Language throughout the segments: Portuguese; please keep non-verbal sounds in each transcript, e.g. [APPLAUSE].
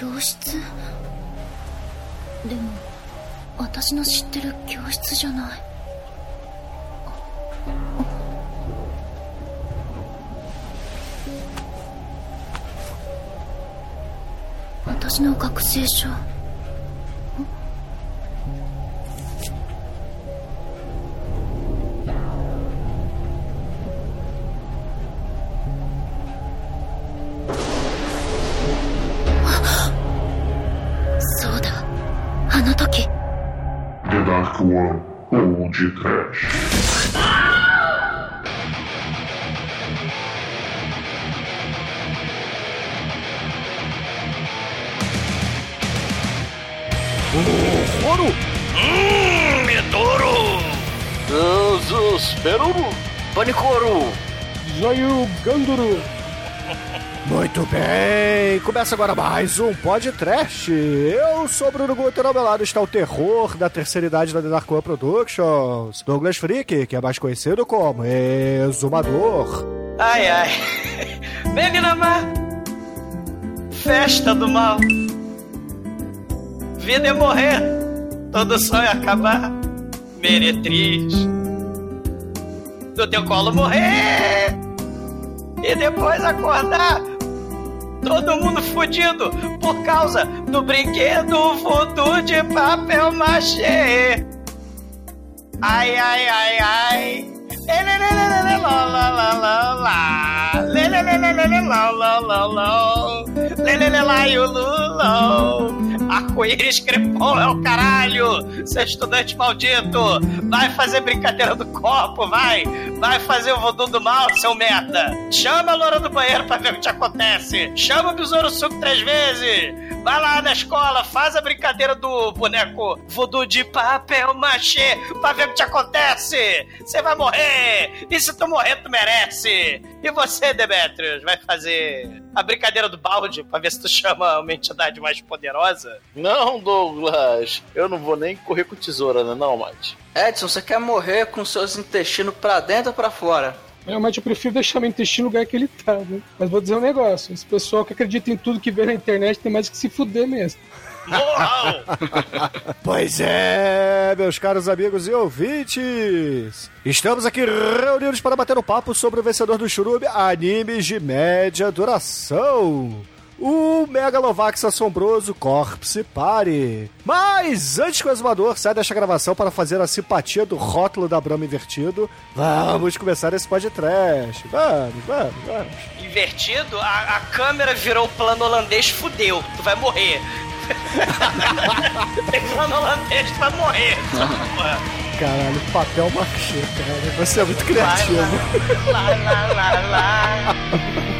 教室？でも私の知ってる教室じゃない。私の学生証。One ou de Trash. Ouro! Hum, Medouro! Desespero! Panicoro! Jair Ganduro! Muito bem, começa agora mais um podcast. Eu sou Bruno Guter, ao meu lado está o terror da terceira idade da Dark One Productions, Douglas Freak, que é mais conhecido como Exumador. Ai, ai. Má. Festa do mal. Vida é morrer. Todo sonho é acabar. Meretriz. Do teu colo morrer. E depois acordar. Todo mundo fudido por causa do brinquedo voodoo de papel machê. Ai, ai, ai, ai. Lelelelelele, lá, lá, lá, Arco-íris crepom é o caralho. Seu estudante maldito. Vai fazer brincadeira do copo, vai. Vai fazer o voodoo do mal, seu merda. Chama a loura do banheiro pra ver o que te acontece. Chama o besouro suco três vezes. Vai lá na escola, faz a brincadeira do boneco voodoo de papel machê pra ver o que te acontece. Você vai morrer. E se tu morrer, tu merece. E você, Demetrius, vai fazer a brincadeira do balde pra ver se tu chama uma entidade mais poderosa? Não, Douglas, eu não vou nem correr com tesoura, né, não, Mate? Edson, você quer morrer com seus intestinos pra dentro ou pra fora? Realmente eu prefiro deixar meu intestino no lugar que ele tá, né? Mas vou dizer um negócio: esse pessoal que acredita em tudo que vê na internet tem mais que se fuder mesmo. [LAUGHS] Pois é, meus caros amigos e ouvintes. Estamos aqui reunidos para bater um papo sobre o vencedor do Churume Animes de Média Duração. O Megalovax assombroso Corpse Party. Mas antes que o exumador saia desta gravação para fazer a simpatia do rótulo da Brahma invertido, vamos começar esse podcast. Vamos, vamos, vamos. Invertido, a, a câmera virou plano holandês, fudeu. Tu vai morrer. [LAUGHS] Tem plano holandês, tu vai morrer. Caralho, papel machê, cara. Você é muito criativo. Lá, lá, lá, lá.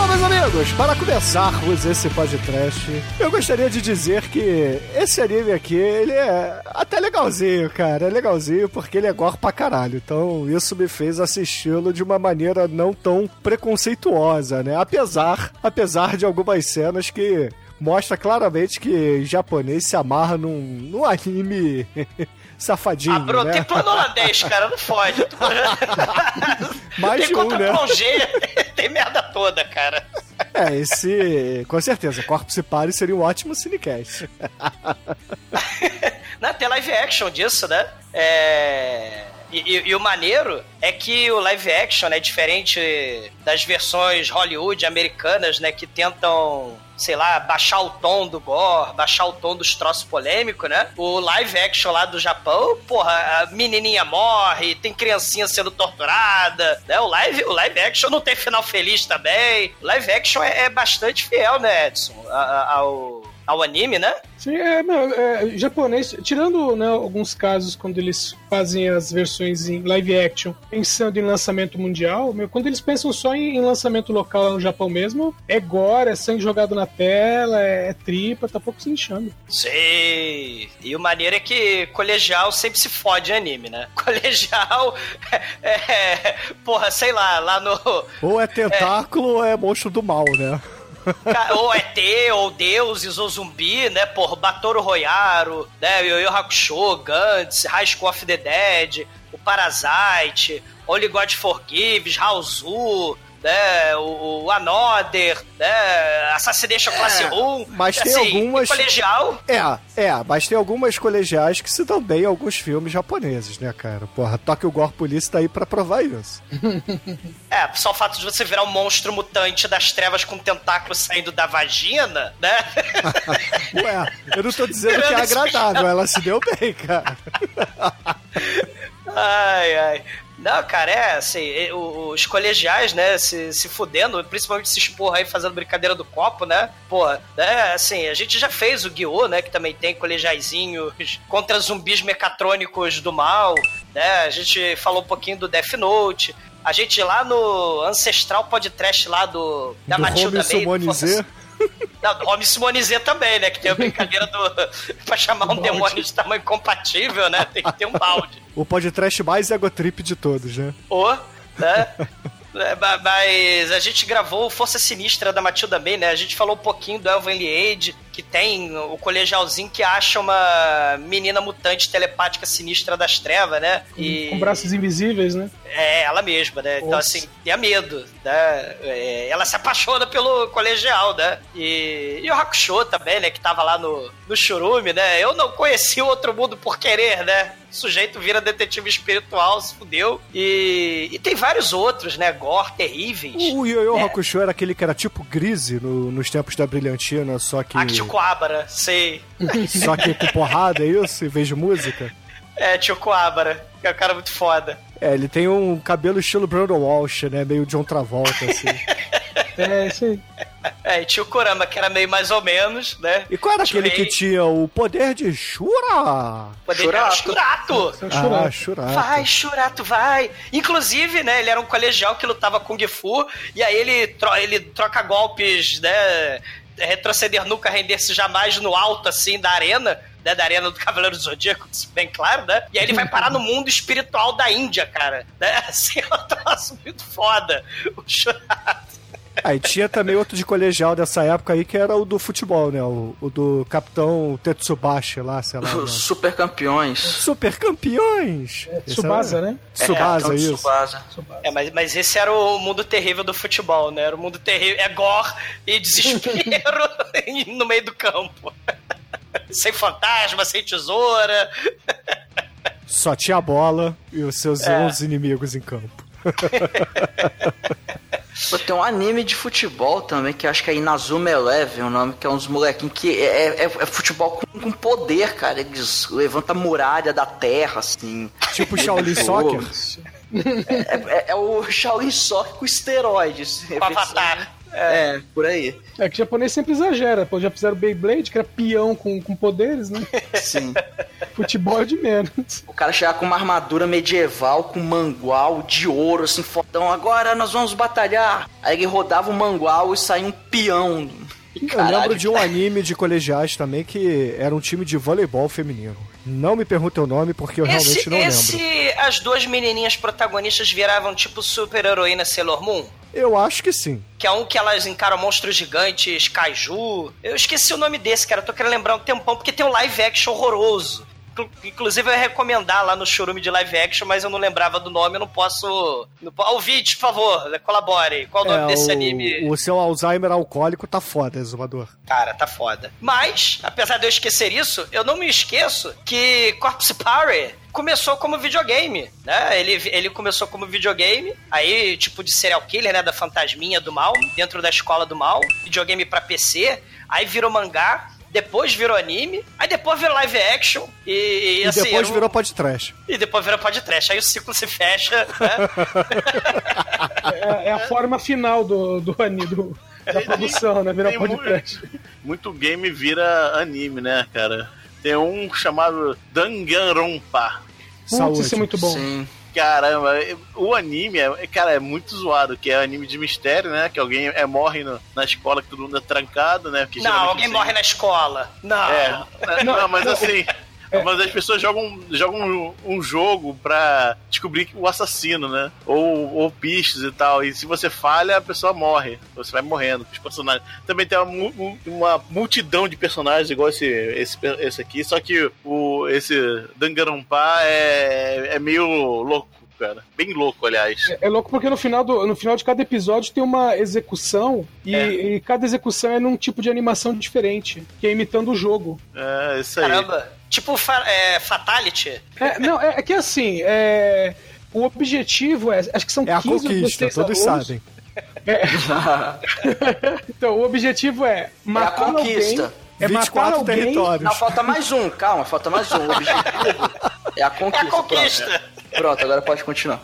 Bom, meus amigos, para começarmos esse podcast, eu gostaria de dizer que esse anime aqui, ele é até legalzinho, cara. É legalzinho porque ele é gore pra caralho. Então, isso me fez assisti-lo de uma maneira não tão preconceituosa, né? Apesar, apesar de algumas cenas que mostra claramente que japonês se amarra num, num anime [LAUGHS] safadinho, Ah, Bruno, né? tem plano holandês, cara, não fode. [LAUGHS] Mais tem de um, né? plongé, [LAUGHS] tem merda toda, cara. É, esse... Com certeza, Corpse Party seria um ótimo cinecast. [LAUGHS] Não, tem live action disso, né? É... E, e- e o maneiro é que o live action é diferente das versões Hollywood americanas, né? Que tentam, sei lá, baixar o tom do gore, baixar o tom dos troços polêmicos, né? O live action lá do Japão, porra, a menininha morre, tem criancinha sendo torturada, né? O live, o live action não tem final feliz também. O live action é, é bastante fiel, né, Edson? Ao, ao anime, né? Sim, é, meu, é, japonês, tirando né, alguns casos quando eles fazem as versões em live action, pensando em lançamento mundial, meu, quando eles pensam só em, em lançamento local lá no Japão mesmo, é gore, é sangue jogado na tela, é, é tripa, tá pouco se inchando. Sei. E o maneiro é que colegial sempre se fode em anime, né? [LAUGHS] Colegial é, é porra, sei lá, lá no Ou é tentáculo ou é monstro do mal, né? Ou ET, ou deuses, ou zumbi, né? Por Batoro Royaro, né? Yu Yu Hakusho, Gantz, High School of the Dead, o Parasite, Only God Forgives, Raozu, né? O, o Another, né? Assassination Classe 1. mas tem assim, algumas- Colegial, É, é, mas tem algumas colegiais que se dão bem em alguns filmes japoneses, né, cara? Porra, Tokyo Gore Police tá aí pra provar isso. [LAUGHS] é, só o fato de você virar um monstro mutante das trevas com tentáculos saindo da vagina, né? [LAUGHS] Ué, eu não tô dizendo que é agradável, ela se deu bem, cara. Ai, ai. Não, cara, é assim, os colegiais, né, se, se fudendo, principalmente se expor aí fazendo brincadeira do copo, né? Pô, né, assim, a gente já fez o Guiô, né, que também tem colegiaizinhos contra zumbis mecatrônicos do mal, né? A gente falou um pouquinho do Death Note. A gente lá no Ancestral Podcast lá do da Do Matilda. Não, Homem Simonizê também, né? Que tem a brincadeira do. [LAUGHS] pra chamar um demônio de tamanho compatível, né? Tem que ter um balde. O podcast mais egotrip de todos, né? Ô, né? É, ma- Mas a gente gravou Força Sinistra da Matilda May, né? A gente falou um pouquinho do Elven Liade, que tem o colegialzinho que acha uma menina mutante telepática sinistra das trevas, né? E... Com braços invisíveis, né? É, ela mesma, né? Então, assim, tenha medo, né? É, ela se apaixona pelo colegial, né? E, e o Hakusho também, né? Que tava lá no, no Churume, né? Eu não conheci o outro mundo por querer, né? O sujeito vira detetive espiritual, se fudeu. E, e tem vários outros, né? Gore, terríveis. O Yu Yu É. Hakusho era aquele que era tipo Grise no- nos tempos da Brilhantina, só que. Acticoabra, sei. [LAUGHS] Só que com porrada, é isso? Em vez de música? É, Tio Coabra, que é um cara muito foda. É, ele tem um cabelo estilo Brandon Walsh, né? Meio John Travolta, assim. [LAUGHS] É, isso aí. É, e Tio Kurama, que era meio mais ou menos, né? E qual era Tio aquele que tinha o poder de Shura? Poder Churato. Churato! São Ah. Shurato. Vai, Churato, vai! Inclusive, né, ele era um colegial que lutava Kung Fu, e aí ele, tro- ele troca golpes, né? Retroceder nunca, render-se jamais no alto, assim, da arena, né? Da arena do Cavaleiro do Zodíaco, [LAUGHS] bem claro, né? E aí ele vai parar no mundo espiritual da Índia, cara. Né? [LAUGHS] Assim, é um troço muito foda. O Churato. Aí tinha também outro de colegial dessa época aí, que era o do futebol, né? O, o do Capitão Tetsubashi lá, sei lá. Os super campeões. Super campeões! Tsubasa, né? Tsubasa, é, isso. Tsubasa. É, mas, mas esse era o mundo terrível do futebol, né? Era o mundo terrível. É gore e desespero [LAUGHS] no meio do campo. [LAUGHS] sem fantasma, sem tesoura. Só tinha a bola e os seus É. 11 inimigos em campo. [LAUGHS] Pô, Tem um anime de futebol também, que acho que é Inazuma Eleven, o nome, que é uns molequinhos que é, é- é futebol com, com poder, cara. Eles levantam a muralha da terra, assim. Tipo Shaolin Soccer. [LAUGHS] É, é- é o Shaolin Soccer com esteroides. Com Avatar. É, por aí. É que o japonês sempre exagera. Pô, já fizeram Beyblade, que era peão com, com poderes, né? [LAUGHS] Sim. Futebol é de menos. O cara chegar com uma armadura medieval, com mangual de ouro, assim, fodão. Agora nós vamos batalhar. Aí ele rodava o mangual e saía um peão. E, Eu lembro de um anime de colegiais também que era um time de voleibol feminino. Não me pergunte o nome porque eu realmente Esse, não esse lembro. as duas menininhas protagonistas viravam tipo super-heroína Sailor Moon? Eu acho que sim. Que é um que elas encaram monstros gigantes, kaiju. Eu esqueci o nome desse, cara. Eu tô querendo lembrar um tempão, porque tem um live action horroroso. Inclu- Inclusive, eu ia recomendar lá no churume de live action, mas eu não lembrava do nome, eu não posso. Não po... Ouvinte, por favor, colabore. Qual o nome É, desse o, anime? o seu Alzheimer alcoólico tá foda, exumador. Cara, tá foda. Mas, apesar de eu esquecer isso, eu não me esqueço que Corpse Party começou como videogame, né? Ele, ele começou como videogame, aí tipo de serial killer, né? Da fantasminha do mal, dentro da escola do mal, videogame pra PC, aí virou mangá, depois virou anime, aí depois virou live action e, e, E assim, depois era um- virou podcast. e depois virou podcast. Aí o ciclo se fecha, né? [LAUGHS] É, é a forma final do, do anime. Do, da produção, né? Virar Tem podcast. Muito game vira anime, né, cara? Tem um chamado Danganronpa. Putz, Saúde. isso é muito bom. Sim. Caramba, o anime, é, cara, é muito zoado, que é anime de mistério, né? Que alguém é, morre no- na escola, que todo mundo é trancado, né? Porque Não, alguém assim- morre na escola. Não. É, [LAUGHS] não, mas não, assim. Mas as pessoas jogam, jogam um, jogo pra descobrir o assassino, né? Ou, ou pistas e tal. E se você falha, a pessoa morre. Você vai morrendo os personagens. Também tem uma, uma multidão de personagens, igual esse, esse, esse aqui. Só que o, esse Danganronpa é, é meio louco, cara. Bem louco, aliás. É, é louco porque no final, do, no final de cada episódio tem uma execução e, É. e cada execução é num tipo de animação diferente, que é imitando o jogo. É isso aí. Caramba. Tipo fa- é, Fatality. É, não, é, é que assim, é, o objetivo é. Acho que são É a 15 ou conquista, 16 todos alunos. sabem. [LAUGHS] Então, o objetivo é matar alguém. conquista. É matar 24 alguém. territórios. Não, falta mais um, calma, falta mais um. O objetivo é a É conquista. a conquista. Pronto. Pronto, agora pode continuar.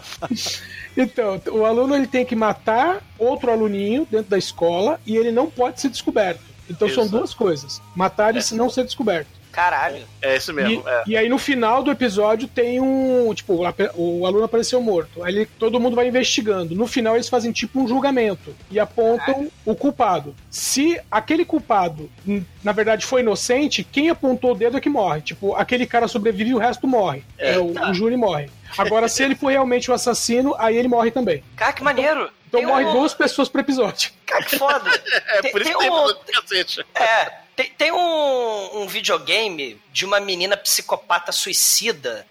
Então, o aluno ele tem que matar outro aluninho dentro da escola e ele não pode ser descoberto. Então são Exato. duas coisas: matar e não ser descoberto. Caralho. É isso E, mesmo. é. e aí no final do episódio tem um. Tipo, o, aluno apareceu morto. Aí ele- todo mundo vai investigando. No final eles fazem tipo um julgamento e apontam o culpado. Se aquele culpado, na verdade, foi inocente, quem apontou o dedo é que morre. Tipo, aquele cara sobrevive e o resto morre. É, o, o júri morre. Agora, se ele for realmente o assassino, aí ele morre também. Cara, que maneiro. Então Tem morre um- duas pessoas por episódio. Cara, que foda. [LAUGHS] É tem, por isso tem que tem um, cacete. É, tem, tem um, um videogame de uma menina psicopata suicida.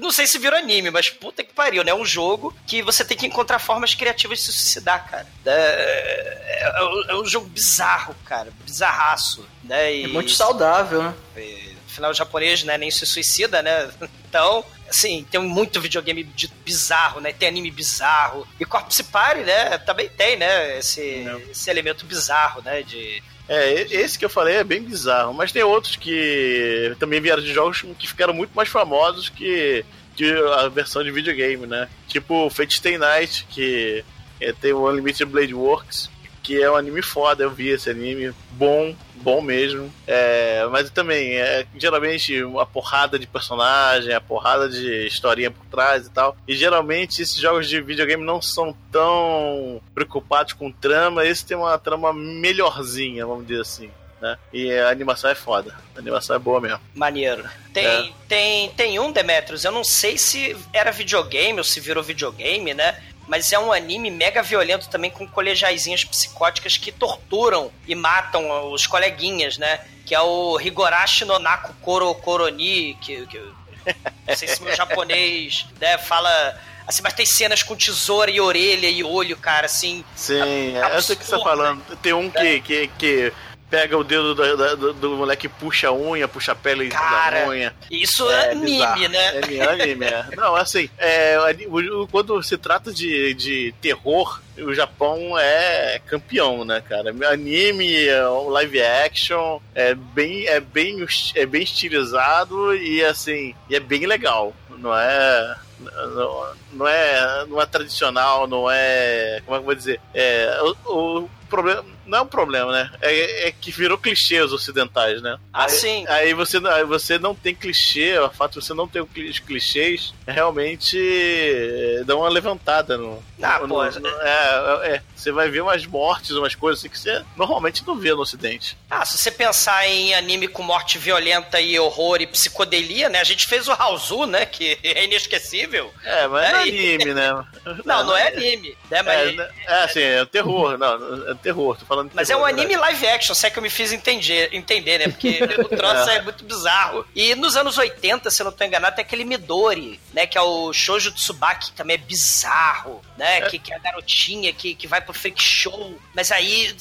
Não sei se virou anime, mas puta que pariu, né? É um jogo que você tem que encontrar formas criativas de se suicidar, cara. É, é, um- é um jogo bizarro, cara. Bizarraço. Né? E, É muito saudável, né? e, Afinal, o japonês né, nem se suicida, né? [LAUGHS] Então, assim, tem muito videogame de bizarro, né? Tem anime bizarro. E Corpse Party, né? Também tem, né? Esse, esse elemento bizarro, né? De, É, esse que eu falei é bem bizarro, mas tem outros que também vieram de jogos que ficaram muito mais famosos que, que a versão de videogame, né? Tipo Fate Stay Night, que é, tem o Unlimited Blade Works, que é um anime foda, eu vi esse anime, bom, bom mesmo. É, mas também, é geralmente uma porrada de personagem, a porrada de historinha por trás e tal. E geralmente esses jogos de videogame não são tão preocupados com trama, esse tem uma trama melhorzinha, vamos dizer assim. Né? E a animação é foda. A animação é boa mesmo. Maneiro. Tem, É. tem, tem um, Demetrius, eu não sei se era videogame ou se virou videogame, né? Mas é um anime mega violento também com colegiaizinhas psicóticas que torturam e matam os coleguinhas, né? Que é o Higorashi no Naku Koro Koroni, que, que não sei se meu japonês né, fala... Assim, mas tem cenas com tesoura e orelha e olho, cara, assim... Sim, Absurdo. sei o que você tá falando. Tem um que, que, que pega o dedo do, do, do- moleque e puxa a unha, puxa a pele Cara, da unha. Isso é, anime, bizarro. né? É anime, é. [LAUGHS] Não, assim, é, o- o- quando se trata de, de terror, o Japão é campeão, né, cara? Anime, é, live action, é bem, é bem, é bem estilizado e assim, e é bem legal. Não é. Não, não é não é tradicional, não é. Como é que eu vou dizer? É, o, o problema. Não é um problema, né? É, é que virou clichê os ocidentais, né? Ah, aí, sim. Aí você, aí você não tem clichê, o fato de você não ter os clichês realmente é, dá uma levantada no. Ah, no- pô, no- é, é, você vai ver umas mortes, umas coisas assim que você normalmente não vê no ocidente. Ah, se você pensar em anime com morte violenta e horror e psicodelia, né? A gente fez o Hauzu, né? Que [LAUGHS] é inesquecível. É, mas é É, anime, né? Não, não é anime, né? É, Mas, né? é assim, é terror, não, é terror, tô falando mas é um na anime verdade. live action, se é que eu me fiz entender, entender né? Porque [LAUGHS] o troço é. muito bizarro. E nos anos 80, se eu não tô enganado, tem aquele Midori, né? Que é o Shoujo Tsubaki, que também é bizarro, né? Que, que é a garotinha que, que vai pro freak show. Mas aí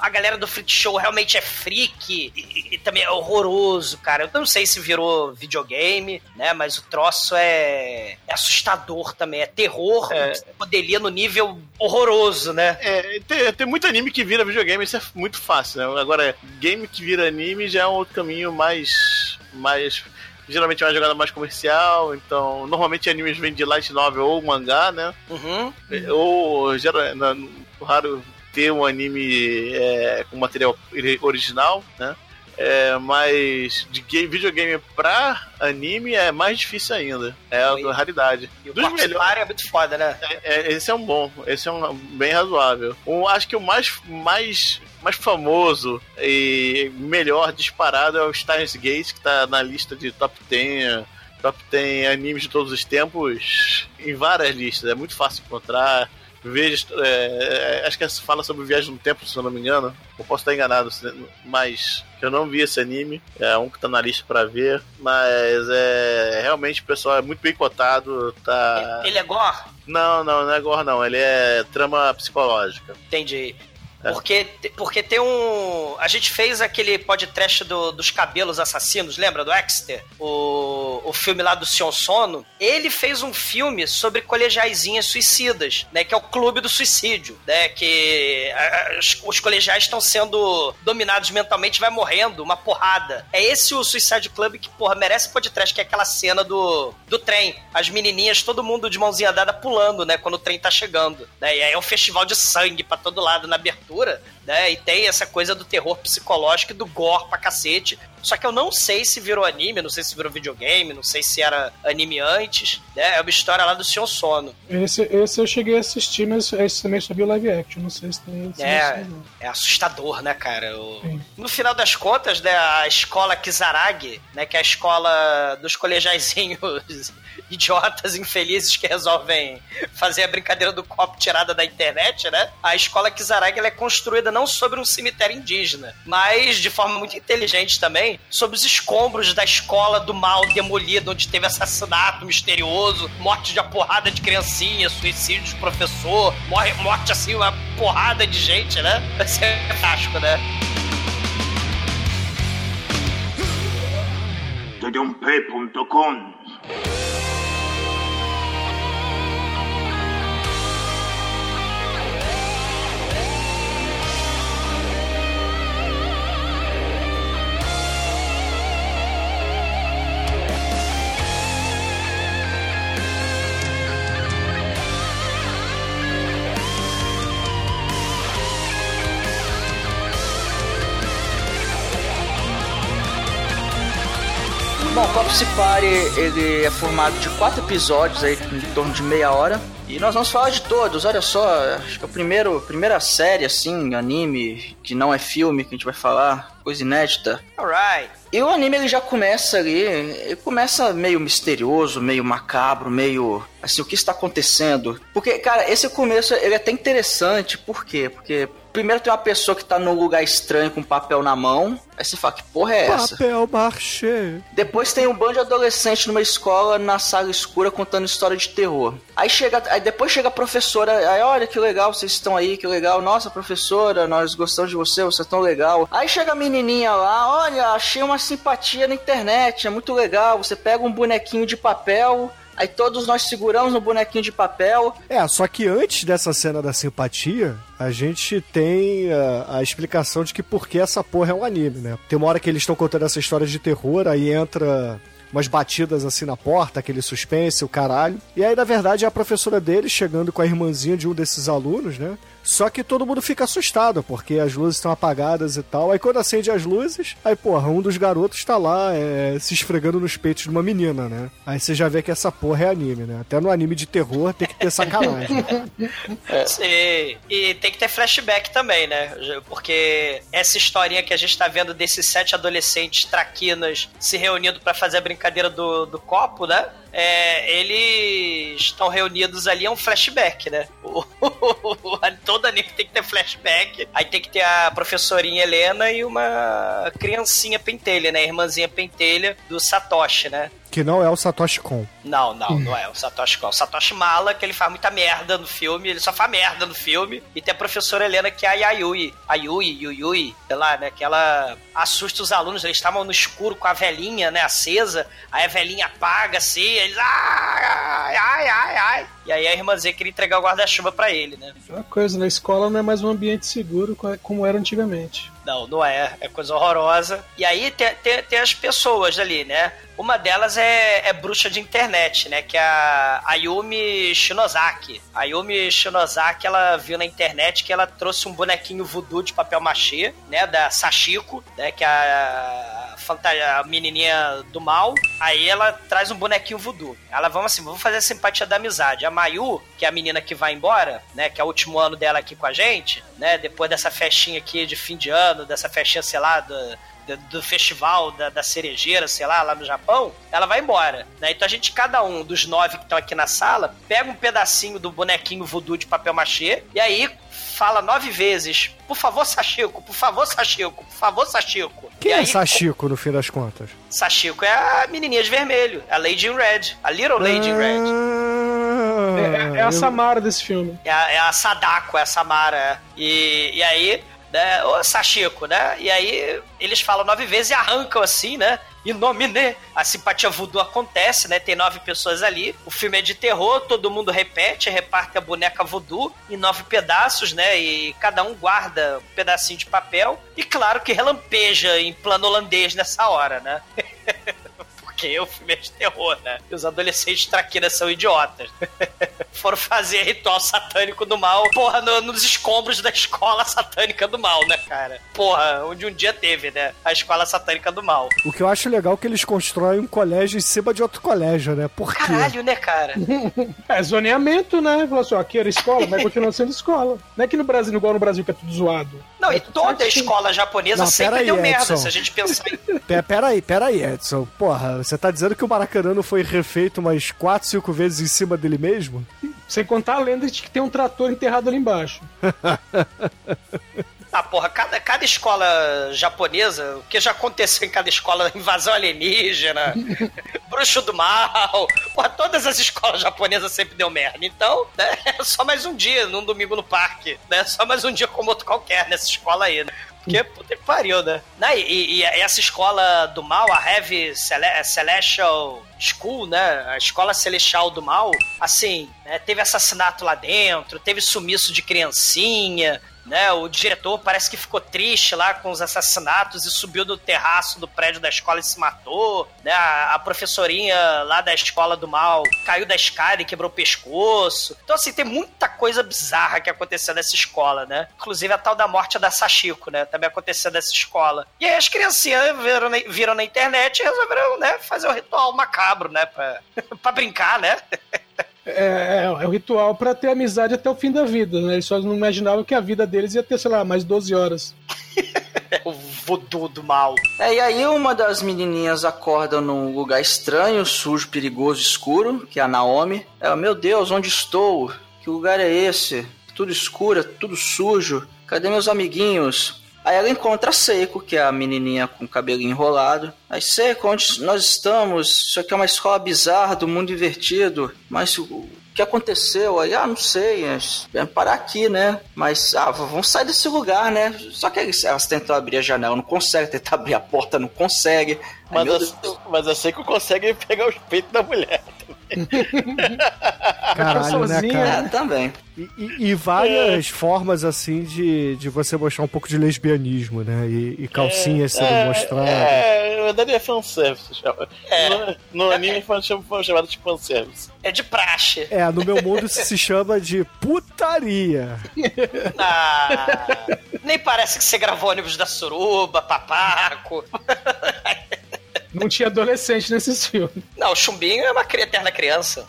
a galera do freak show realmente é freak e, e também é horroroso, cara. Eu não sei se virou videogame, né? Mas o troço é, é assustador também. É terror, É. psicodelia no nível horroroso, né? É, tem, tem muito anime que vira videogame, isso é muito fácil, né? Agora, game que vira anime já é um outro caminho mais. mais geralmente é uma jogada mais comercial, então normalmente animes vêm de light novel ou mangá, né? Uhum. Ou geral, na- no raro ter um anime é, com material original, né? É, mas de game, videogame pra anime é mais difícil ainda. É Oi. a raridade. E o Dos melhores- é muito foda, né? é, é, esse é um bom, esse é um bem razoável. Um, acho que o mais, mais, mais famoso e melhor disparado é o Steins Gate, que tá na lista de top 10, top 10 animes de todos os tempos, em várias listas. É muito fácil encontrar. Veja, é, é, acho que fala sobre viagem no tempo, se eu não me engano. Eu posso estar enganado, se- mas eu não vi esse anime. É um que tá na lista pra ver. Mas é realmente o pessoal é muito bem cotado. Tá... Ele é gore? Não, não, não é gore não. Ele é trama psicológica. Entendi. É. Porque, porque tem um. A gente fez aquele podcast do, dos cabelos assassinos, lembra do Exeter? O, o filme lá do Sion Sono. Ele fez um filme sobre colegiaizinhas suicidas, né? Que é o Clube do Suicídio, né? Que a- os, os colegiais estão sendo dominados mentalmente, vai morrendo, uma porrada. É esse o Suicide Club que, porra, merece podcast, que é aquela cena do, do trem. As menininhas, todo mundo de mãozinha dada pulando, né? Quando o trem tá chegando. Né? E aí é um festival de sangue pra todo lado na abertura, né? E tem essa coisa do terror psicológico e do gore pra cacete. Só que eu não sei se virou anime, não sei se virou videogame, não sei se era anime antes, né? É uma história lá do Sion Sono. Esse, esse eu cheguei a assistir, mas esse também o live action. Não sei se tem esse. É, é assustador, né, cara? Sim. No final das contas, né, a escola Kizaragi, né, que é a escola dos colegiaizinhos [LAUGHS] idiotas, infelizes que resolvem fazer a brincadeira do copo tirada da internet, né? A escola Kizaragi ela é construída não sobre um cemitério indígena, mas de forma muito inteligente também, sobre os escombros da escola do mal demolida, onde teve assassinato misterioso, morte de uma porrada de criancinha, suicídio de professor, morre, morte assim, uma porrada de gente, né? Vai ser fantástico, né? Tdump.com Bom, o Corpse Party ele é formado de quatro episódios aí em torno de meia hora. E nós vamos falar de todos, olha só, acho que é a primeiro, primeira série, assim, anime, que não é filme, que a gente vai falar, coisa inédita. Alright. E o anime ele já começa ali, ele começa meio misterioso, meio macabro, meio assim, o que está acontecendo? Porque, cara, esse começo ele é até interessante, por quê? Porque primeiro tem uma pessoa que tá num lugar estranho com papel na mão, aí você fala, que porra é essa? Papel marchê. Depois tem um bando de adolescente numa escola na sala escura contando história de terror. Aí chega, aí depois chega a professora, aí olha que legal, vocês estão aí, que legal. Nossa, professora, nós gostamos de você, você é tão legal. Aí chega a menininha lá, olha, achei uma simpatia na internet, é muito legal. Você pega um bonequinho de papel, aí todos nós seguramos no bonequinho de papel. É, só que antes dessa cena da simpatia, a gente tem a, a explicação de que por que essa porra é um anime, né? Tem uma hora que eles estão contando essa história de terror, aí entra umas batidas assim na porta, aquele suspense, o caralho. E aí, na verdade, é a professora dele chegando com a irmãzinha de um desses alunos, né? Só que todo mundo fica assustado, porque as luzes estão apagadas e tal. Aí quando acende as luzes, aí, porra, um dos garotos tá lá é, se esfregando nos peitos de uma menina, né? Aí você já vê que essa porra é anime, né? Até no anime de terror tem que ter sacanagem. [LAUGHS] Sim. E tem que ter flashback também, né? Porque essa historinha que a gente tá vendo desses sete adolescentes traquinas se reunindo pra fazer a brincadeira do, do copo, né? É, eles estão reunidos ali, é um flashback, né? [LAUGHS] Todo anime tem que ter flashback. Aí tem que ter a professorinha Helena e uma criancinha pentelha, né? Irmãzinha pentelha do Satoshi, né? Que não é o Satoshi Kon. Não, não, não é o Satoshi Kon. O Satoshi Mala, que ele faz muita merda no filme, ele só faz merda no filme. E tem a professora Helena, que é a Yayui. A Yui, Yuyui, sei lá, né? Que ela assusta os alunos. Eles estavam no escuro com a velhinha, né? Acesa. Aí a velhinha apaga assim, eles. Ai, ai, ai, ai. E aí a irmãzinha queria entregar o guarda-chuva pra ele, né? Uma coisa, na escola não é mais um ambiente seguro co- como era antigamente. Não, não é. É coisa horrorosa. E aí tem, tem, tem as pessoas ali, né? Uma delas é, é bruxa de internet, né? Que é a Ayumi Shinozaki. A Ayumi Shinozaki, ela viu na internet que ela trouxe um bonequinho voodoo de papel machê, né? Da Sashiko, né? Que é a, fanta- a menininha do mal. Aí ela traz um bonequinho voodoo. Ela, vamos assim, vamos fazer a simpatia da amizade. A Mayu, que é a menina que vai embora, né? Que é o último ano dela aqui com a gente, né? Depois dessa festinha aqui de fim de ano, dessa festinha, sei lá, do, do, do festival da, da cerejeira, sei lá, lá no Japão, ela vai embora. Né? Então a gente, cada um dos nove que estão aqui na sala, pega um pedacinho do bonequinho voodoo de papel machê e aí fala nove vezes: Por favor, Sachiko, por favor, Sachiko, por favor, Sachiko. Quem e é aí, Sachiko, no fim das contas? Sachiko é a menininha de vermelho, a Lady in Red, a Little Lady in Red. Ah, É, é a eu- Samara desse filme. É a, é a Sadako, é a Samara. é. E, e aí, né, ô Sachiko, né? E aí eles falam nove vezes e arrancam assim, né? E nome, né? A simpatia voodoo acontece, né? Tem nove pessoas ali. O filme é de terror, todo mundo repete, reparte a boneca voodoo em nove pedaços, né? E cada um guarda um pedacinho de papel. E claro que relampeja em plano holandês nessa hora, né? [LAUGHS] Porque o filme é de terror, né? E os adolescentes traquinas são idiotas. [LAUGHS] Foram fazer ritual satânico do mal, porra, no- nos escombros da escola satânica do mal, né, cara? Porra, onde um dia teve, né? A escola satânica do mal. O que eu acho legal é que eles constroem um colégio em cima de outro colégio, né? Por quê? Caralho, né, cara? [LAUGHS] É zoneamento, né? Falou assim, ó, aqui era escola, mas continua sendo escola. Não é que no Brasil, igual no Brasil, que é tudo zoado. Não, e toda a escola japonesa Não, sempre aí, deu merda, Edson. se a gente pensar em. [LAUGHS] Pera, pera aí, pera aí, Edson. Porra, você tá dizendo que o Maracanã não foi refeito umas 4, 5 vezes em cima dele mesmo? Sem contar a lenda de que tem um trator enterrado ali embaixo. [LAUGHS] Ah, porra, cada, cada escola japonesa, o que já aconteceu em cada escola, [LAUGHS] invasão alienígena, [LAUGHS] bruxo do mal, porra, todas as escolas japonesas sempre deu merda. Então, né, [LAUGHS] é só mais um dia, num domingo no parque, né? Só mais um dia como outro qualquer nessa escola aí, né? Porque, puta que pariu, né? Né, E, e essa escola do mal, a Heavy Cele- Celestial School, né? A escola celestial do mal, assim, né, teve assassinato lá dentro, teve sumiço de criancinha, né? O diretor parece que ficou triste lá com os assassinatos e subiu do terraço do prédio da escola e se matou, né? A, a professorinha lá da escola do mal caiu da escada e quebrou o pescoço. Então, assim, tem muita coisa bizarra que aconteceu nessa escola, né? Inclusive a tal da morte da Sachiko, né? Também aconteceu nessa escola. E aí as criancinhas viram na, viram na internet e resolveram, né? Fazer um ritual macabro, né? Pra, [LAUGHS] pra brincar, né? [LAUGHS] É, é, é o ritual pra ter amizade até o fim da vida, né? Eles só não imaginavam que a vida deles ia ter, sei lá, mais 12 horas. [LAUGHS] o voodoo do mal. É, e aí uma das menininhas acorda num lugar estranho, sujo, perigoso, escuro, que é a Naomi. Ela, meu Deus, onde estou? Que lugar é esse? Tudo escuro, é tudo sujo. Cadê meus amiguinhos? Aí ela encontra a Seiko, que é a menininha com o cabelo enrolado. Aí, Seiko, onde nós estamos? Isso aqui é uma escola bizarra do mundo invertido. Mas o que aconteceu? Aí, ah, não sei, é parar aqui, né? Mas, ah, vamos sair desse lugar, né? Só que elas tentam abrir a janela, não conseguem, tentam abrir a porta, não conseguem. Mas, eu, mas eu sei que consegue pegar os peitos da mulher. [LAUGHS] Caralho, né, sozinha, cara? é, também. E, e- e várias formas, assim, de, de você mostrar um pouco de lesbianismo, né? E, e calcinhas sendo mostradas. É, na verdade é fanservice. chama. É. No, no anime foi, cham- foi chamado de fanservice. É de praxe. É, no meu mundo isso se chama de putaria. Ah, nem parece que você gravou ônibus da Suruba, Papaco. [LAUGHS] Não tinha adolescente nesses filmes. Não, o Chumbinho é uma eterna criança.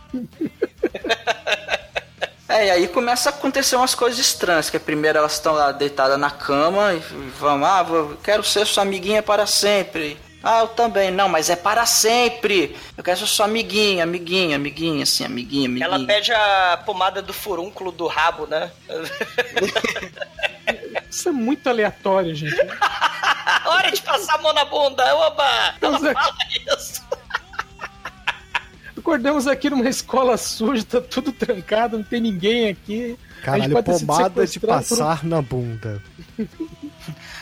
É, e aí começa a acontecer umas coisas estranhas, que primeiro elas estão lá deitadas na cama e vão, ah, vou- quero ser sua amiguinha para sempre. Ah, eu também. Não, mas é para sempre. Eu quero ser sua amiguinha, amiguinha, amiguinha, assim, amiguinha, amiguinha. Ela pede a pomada do furúnculo do rabo, né? [LAUGHS] Isso é muito aleatório, gente. [LAUGHS] Hora de passar a mão na bunda, oba! Ela é- fala isso. Acordamos aqui numa escola suja, tá tudo trancado, não tem ninguém aqui. Caralho, pomada de sequestrado por passar na bunda.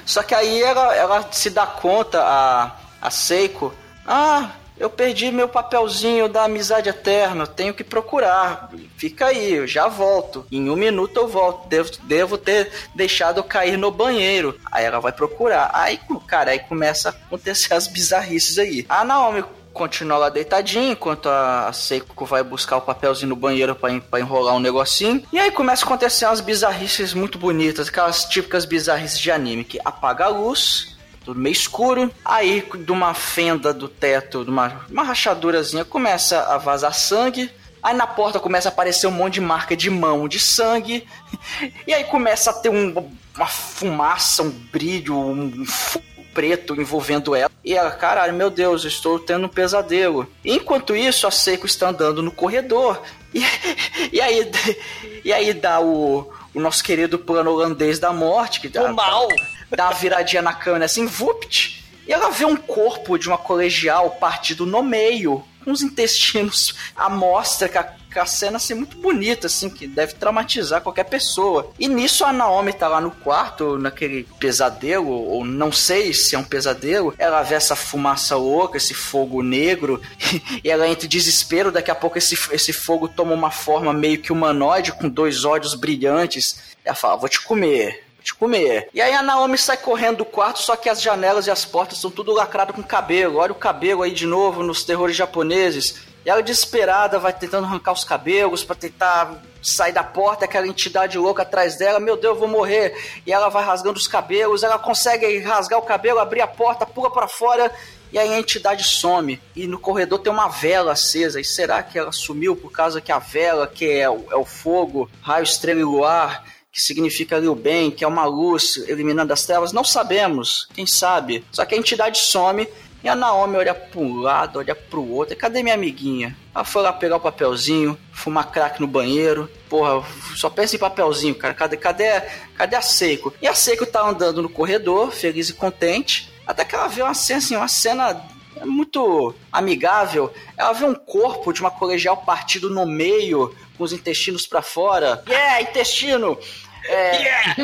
Só que aí ela, ela se dá conta, a, a Seiko, ah, eu perdi meu papelzinho da amizade eterna, tenho que procurar. Fica aí, eu já volto. Em um minuto eu volto. Devo, devo ter deixado cair no banheiro. Aí ela vai procurar. Aí, cara, aí começa a acontecer [LAUGHS] as bizarrices aí. A Naomi continua lá deitadinha, enquanto a Seiko vai buscar o papelzinho no banheiro para enrolar um negocinho. E aí começa a acontecer umas bizarrices muito bonitas, aquelas típicas bizarrices de anime, que apaga a luz, tudo meio escuro. Aí, de uma fenda do teto, de uma, uma rachadurazinha, começa a vazar sangue. Aí na porta começa a aparecer um monte de marca de mão de sangue. [LAUGHS] E aí começa a ter um, uma fumaça, um brilho, um fogo preto envolvendo ela. E ela, caralho, meu Deus, estou tendo um pesadelo. Enquanto isso, a Seiko está andando no corredor. [LAUGHS] E, e aí, [LAUGHS] e aí dá o, o nosso querido plano holandês da morte. Que dá, o mal! Dá uma viradinha na câmera assim, vupt! E ela vê um corpo de uma colegial partido no meio, com os intestinos à mostra, com a a cena assim muito bonita, assim, que deve traumatizar qualquer pessoa. E nisso a Naomi tá lá no quarto, naquele pesadelo, ou não sei se é um pesadelo. Ela vê essa fumaça louca, esse fogo negro, [LAUGHS] e ela entra em desespero. Daqui a pouco esse, esse fogo toma uma forma meio que humanoide, com dois olhos brilhantes. Ela fala: Vou te comer te comer. E aí a Naomi sai correndo do quarto, só que as janelas e as portas são tudo lacrado com cabelo. Olha o cabelo aí de novo nos terrores japoneses. E ela desesperada vai tentando arrancar os cabelos para tentar sair da porta, aquela entidade louca atrás dela, meu Deus, eu vou morrer. E ela vai rasgando os cabelos, ela consegue rasgar o cabelo, abrir a porta, pula para fora e aí a entidade some. E no corredor tem uma vela acesa. E será que ela sumiu por causa que a vela, que é o, é o fogo, raio, estrela e luar, que significa ali o bem, que é uma luz eliminando as trevas? Não sabemos, quem sabe. Só que a entidade some e a Naomi olha para um lado, olha pro outro. Cadê minha amiguinha? Ela foi lá pegar o papelzinho, fumar crack no banheiro. Porra, só pensa em papelzinho, cara. Cadê, cadê, cadê a Seiko? E a Seiko tá andando no corredor, feliz e contente. Até que ela vê uma cena, assim, uma cena muito amigável. Ela vê um corpo de uma colegial partido no meio, com os intestinos para fora. Yeah, intestino! É, yeah!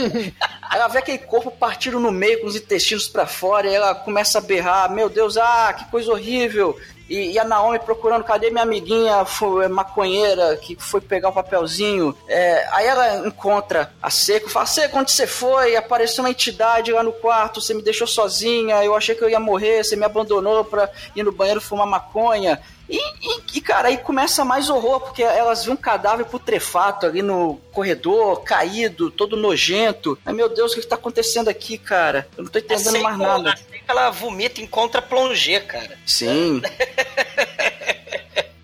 ela vê aquele corpo partido no meio com os intestinos para fora e ela começa a berrar: Meu Deus, ah, que coisa horrível! E, e, a Naomi procurando, cadê minha amiguinha é, maconheira que foi pegar o papelzinho? É, aí ela encontra a Seco, fala, Seco, onde você foi? Apareceu uma entidade lá no quarto, você me deixou sozinha, eu achei que eu ia morrer, você me abandonou pra ir no banheiro fumar maconha. E, e, e, cara, aí começa mais horror, porque elas vêem um cadáver putrefato ali no corredor, caído, todo nojento. Ai, meu Deus, o que, que tá acontecendo aqui, cara? Eu não tô entendendo assim, mais nada. Assim ela vomita em contra plongé, cara. Sim. [LAUGHS]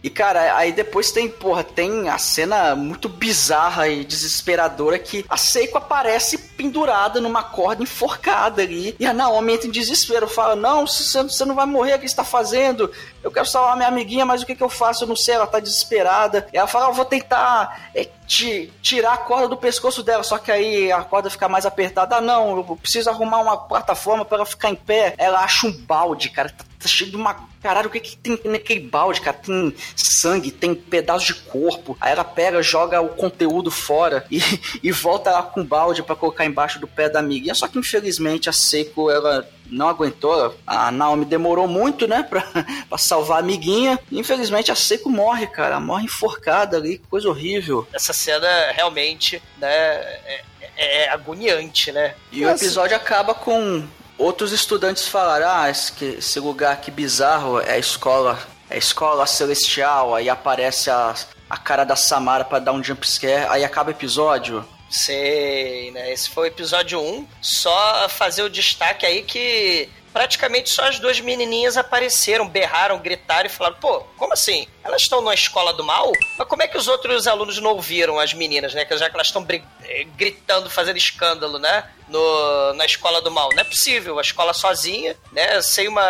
E, cara, aí depois tem, porra, tem a cena muito bizarra e desesperadora que a Seiko aparece pendurada numa corda enforcada ali. E a Naomi entra em desespero, fala: Não, você não vai morrer, o que você tá fazendo? Eu quero salvar minha amiguinha, mas o que, que eu faço? Eu não sei, ela tá desesperada. E ela fala: Eu vou tentar é, te, tirar a corda do pescoço dela, só que aí a corda fica mais apertada. Ah, não, eu preciso arrumar uma plataforma para ela ficar em pé. Ela acha um balde, cara, tá, tá cheio de uma Caralho, o que, que tem naquele balde, cara? Tem sangue, tem pedaço de corpo. Aí ela pega, joga o conteúdo fora e, [LAUGHS] e volta lá com o balde para colocar embaixo do pé da amiguinha. Só que infelizmente a Seiko, ela não aguentou. A Naomi demorou muito, né, pra, [LAUGHS] pra salvar a amiguinha. Infelizmente a Seiko morre, cara. Morre enforcada ali, que coisa horrível. Essa cena realmente, né, é, é agoniante, né? E o episódio acaba com Outros estudantes falaram: ah, esse, esse lugar que bizarro é a escola, é a escola celestial. Aí aparece a, a cara da Samara para dar um jumpscare. Aí acaba o episódio. Sei, né? Esse foi o episódio 1. Só fazer o destaque aí que praticamente só as duas menininhas apareceram, berraram, gritaram e falaram: pô, como assim? Elas estão na escola do mal? Mas como é que os outros alunos não ouviram as meninas, né? Já que elas estão eh, gritando, fazendo escândalo, né? No, na escola do mal. Não é possível. A escola sozinha, né? Sem uma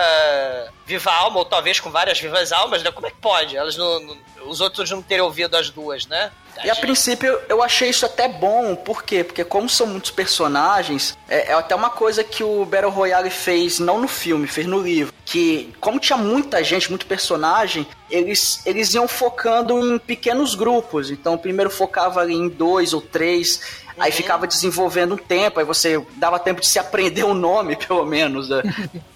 viva alma, ou talvez com várias vivas almas, né? Como é que pode? Elas não, não os outros não terem ouvido as duas, né? E a princípio eu achei isso até bom, por quê? Porque como são muitos personagens, é, é, até uma coisa que o Battle Royale fez, não no filme, fez no livro. Que como tinha muita gente, muito personagem, eles, eles iam focando em pequenos grupos. Então primeiro focava ali em dois ou três, uhum. aí ficava desenvolvendo um tempo, aí você dava tempo de se aprender o nome, [LAUGHS] pelo menos, da,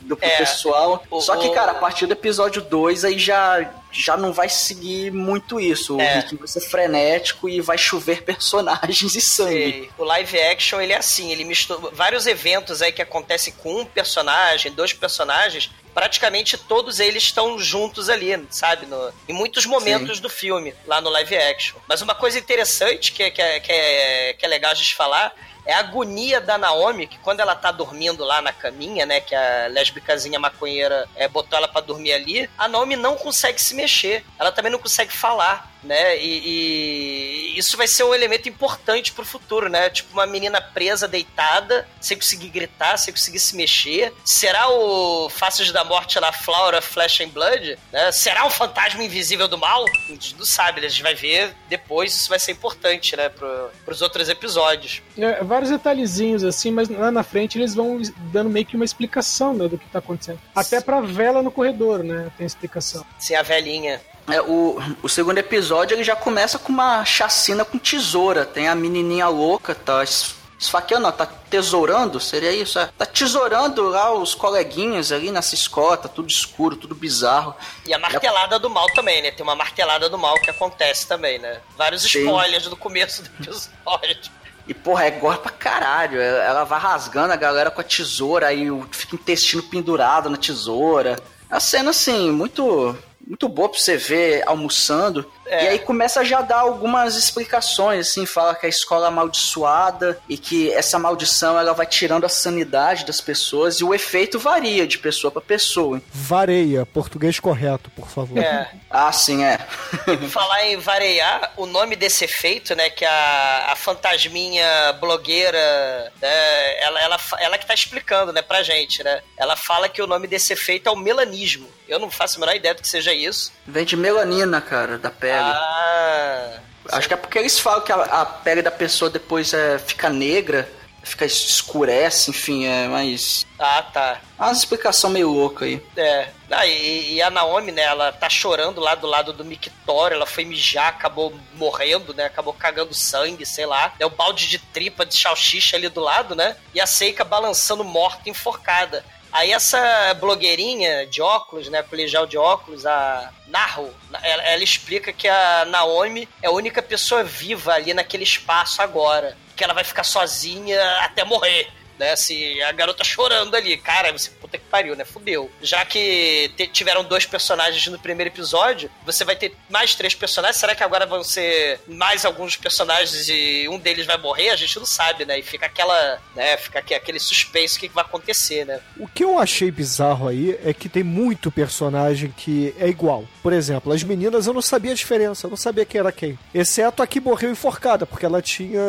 do É. pessoal. O- Só que, o- cara, a partir do episódio 2 aí já, já não vai seguir muito isso. O É. ritmo vai ser frenético e vai chover [LAUGHS] personagens e sangue. O live action, ele é assim, ele mistura vários eventos aí que acontecem com um personagem, dois personagens, praticamente todos eles estão juntos ali, sabe? No- em muitos momentos do filme, lá no live action. Mas uma coisa interessante que, é- que, é, que, é, que é legal a gente falar é a agonia da Naomi, que quando ela tá dormindo lá na caminha, né, que a lésbicazinha maconheira é, botou ela pra dormir ali, a Naomi não consegue se mexer. Ela também não consegue falar, né? E, e isso vai ser um elemento importante pro futuro, né? Tipo, uma menina presa, deitada, sem conseguir gritar, sem conseguir se mexer. Será o Faces da Morte lá, Flora, Flesh and Blood? Né? Será o fantasma invisível do mal? A gente não sabe, né? A gente vai ver depois, isso vai ser importante, né? Pro, pros outros episódios. É, vários detalhezinhos assim, mas lá na frente eles vão dando meio que uma explicação né, do que tá acontecendo. Até pra vela no corredor, né? Tem explicação. Sem a velhinha. É, o, o segundo episódio ele já começa com uma chacina com tesoura. Tem a menininha louca, tá es- esfaqueando, não, tá tesourando, seria isso? É. Tá tesourando lá os coleguinhas ali nessa escola, tá tudo escuro, tudo bizarro. E a martelada do mal também, né? Tem uma martelada do mal que acontece também, né? Vários Sim. spoilers do começo do episódio. E, porra, é gore pra caralho. Ela ela vai rasgando a galera com a tesoura, aí o- fica o intestino pendurado na tesoura. É uma cena, assim, muito, muito boa pra você ver almoçando. É. E aí começa a já dar algumas explicações, assim, fala que a escola é amaldiçoada e que essa maldição ela vai tirando a sanidade das pessoas e o efeito varia de pessoa pra pessoa. Vareia, português correto, por favor. É. Ah, sim, é. [LAUGHS] Falar em varear, o nome desse efeito, né? Que a, a fantasminha blogueira, né, ela, ela, ela que tá explicando, né, pra gente, né? Ela fala que o nome desse efeito é o melanismo. Eu não faço a menor ideia do que seja isso. Vem de melanina, cara, da pele. Ah. Acho que é porque eles falam que a, a pele da pessoa depois é, fica negra, fica es- escurece, enfim, é mais. Ah, tá. É uma explicação meio louca aí. É. Ah, e, e a Naomi, né, ela tá chorando lá do lado do mictório, ela foi mijar, acabou morrendo, né, acabou cagando sangue, sei lá. É o balde de tripa de salsicha ali do lado, né, e a Seika balançando morta, enforcada. Aí essa blogueirinha de óculos, né, colegial de óculos, a Naru, ela, ela explica que a Naomi é a única pessoa viva ali naquele espaço agora. Que ela vai ficar sozinha até morrer né? Se a garota chorando ali, cara, você puta que pariu, né? Fudeu. Já que tiveram dois personagens no primeiro episódio, você vai ter mais três personagens. Será que agora vão ser mais alguns personagens e um deles vai morrer? A gente não sabe, né? E fica aquela, né? Fica aquele suspense que vai acontecer, né? O que eu achei bizarro aí é que tem muito personagem que é igual. Por exemplo, as meninas eu não sabia a diferença, eu não sabia quem era quem. Exceto a que morreu enforcada, porque ela tinha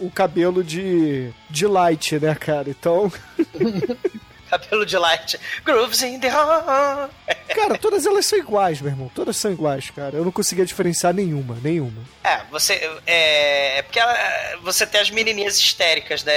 o cabelo de, de light, né, cara? Então, [LAUGHS] Cabelo de light. Grooves in the heart. cara, todas elas são iguais, meu irmão. Todas são iguais, cara. Eu não conseguia diferenciar nenhuma, nenhuma. É, você. É, é porque ela- você tem as menininhas histéricas, né?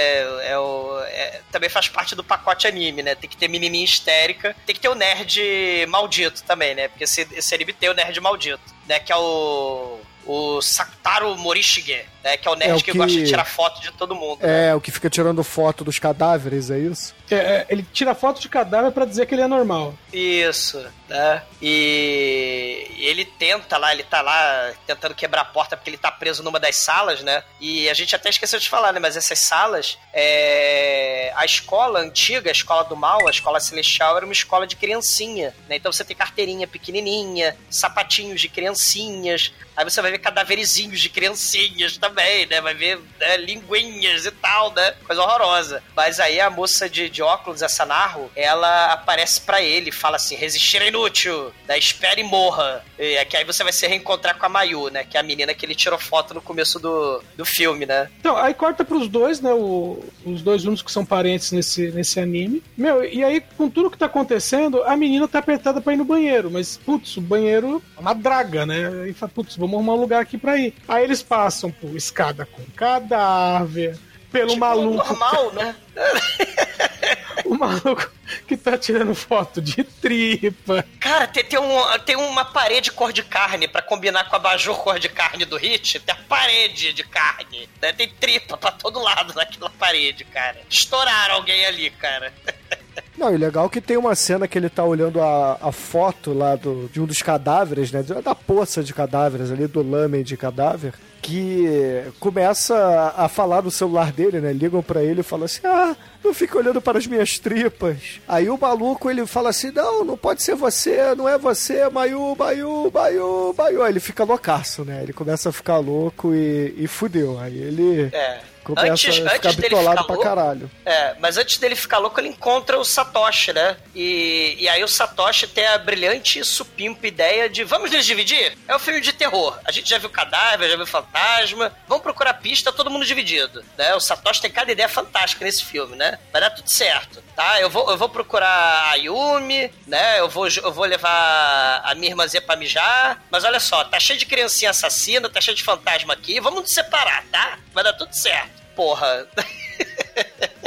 É o, é- também faz parte do pacote anime, né? Tem que ter menininha histérica. Tem que ter o nerd maldito também, né? Porque esse, esse anime tem o nerd maldito, né? Que é o. O Sakutaro Morishige, né? Que é o nerd É o que... que- gosta de tirar foto de todo mundo. né? É, o que fica tirando foto dos cadáveres, é isso? É, é, ele tira foto de cadáver pra dizer que ele é normal. Isso, né? E ele tenta lá, ele tá lá tentando quebrar a porta porque ele tá preso numa das salas, né? E a gente até esqueceu de falar, né? Mas essas salas, é... a escola antiga, a escola do mal, a escola celestial, era uma escola de criancinha, né? Então você tem carteirinha pequenininha, sapatinhos de criancinhas, aí você vai ver cadaverizinhos de criancinhas também, né? Vai ver né, linguinhas e tal, né? Coisa horrorosa. Mas aí a moça de, de óculos, essa Narro, ela aparece pra ele e fala assim: resistir é inútil, né? espere e morra. E é que aí você vai se reencontrar com a Mayu, né? Que é a menina que ele tirou foto no começo do, do filme, né? Então, aí corta pros dois, né? o- os dois únicos que são parentes nesse, nesse anime. Meu, e aí, com tudo que tá acontecendo, a menina tá apertada pra ir no banheiro. Mas, putz, o banheiro é uma draga, né? Aí fala, putz, vamos arrumar um lugar aqui pra ir. Aí eles passam por escada com cadáver, pelo Tipo, maluco. Normal, né? [LAUGHS] O maluco que tá tirando foto de tripa. Cara, tem, tem, um, tem uma parede cor de carne pra combinar com a abajur cor de carne do Hit. Tem a parede de carne. né? Tem tripa pra todo lado naquela parede, cara. Estouraram alguém ali, cara. [LAUGHS] Não, e legal que tem uma cena que ele tá olhando a, a foto lá do, de um dos cadáveres, né? Da poça de cadáveres ali, do lamen de cadáver. Que começa a, falar no celular dele, né? Ligam pra ele e falam assim: Ah, não fica olhando para as minhas tripas. Aí o maluco ele fala assim: Não, não pode ser você, não é você, Mayu, Mayu, Mayu, Mayu. Aí ele fica loucaço, né? Ele começa a ficar louco e, e fudeu. Aí ele. É. Começa Antes- a ficar antes dele bitolado ficar pra louco- caralho. É, mas antes dele ficar louco, ele encontra o Satoshi, né? E, e aí o Satoshi tem a brilhante e supimpa ideia de vamos nos dividir? É um filme de terror. A gente já viu cadáver, já viu fantasma. Vamos procurar pista, todo mundo dividido. Né? O Satoshi tem cada ideia fantástica nesse filme, né? Vai dar tudo certo. Tá? Eu vou, eu vou procurar a Yumi, né? Eu vou, eu vou levar a minha irmãzinha pra mijar. Mas olha só, tá cheio de criancinha assassina, tá cheio de fantasma aqui. Vamos nos separar, tá? Vai dar tudo certo. Porra. [LAUGHS]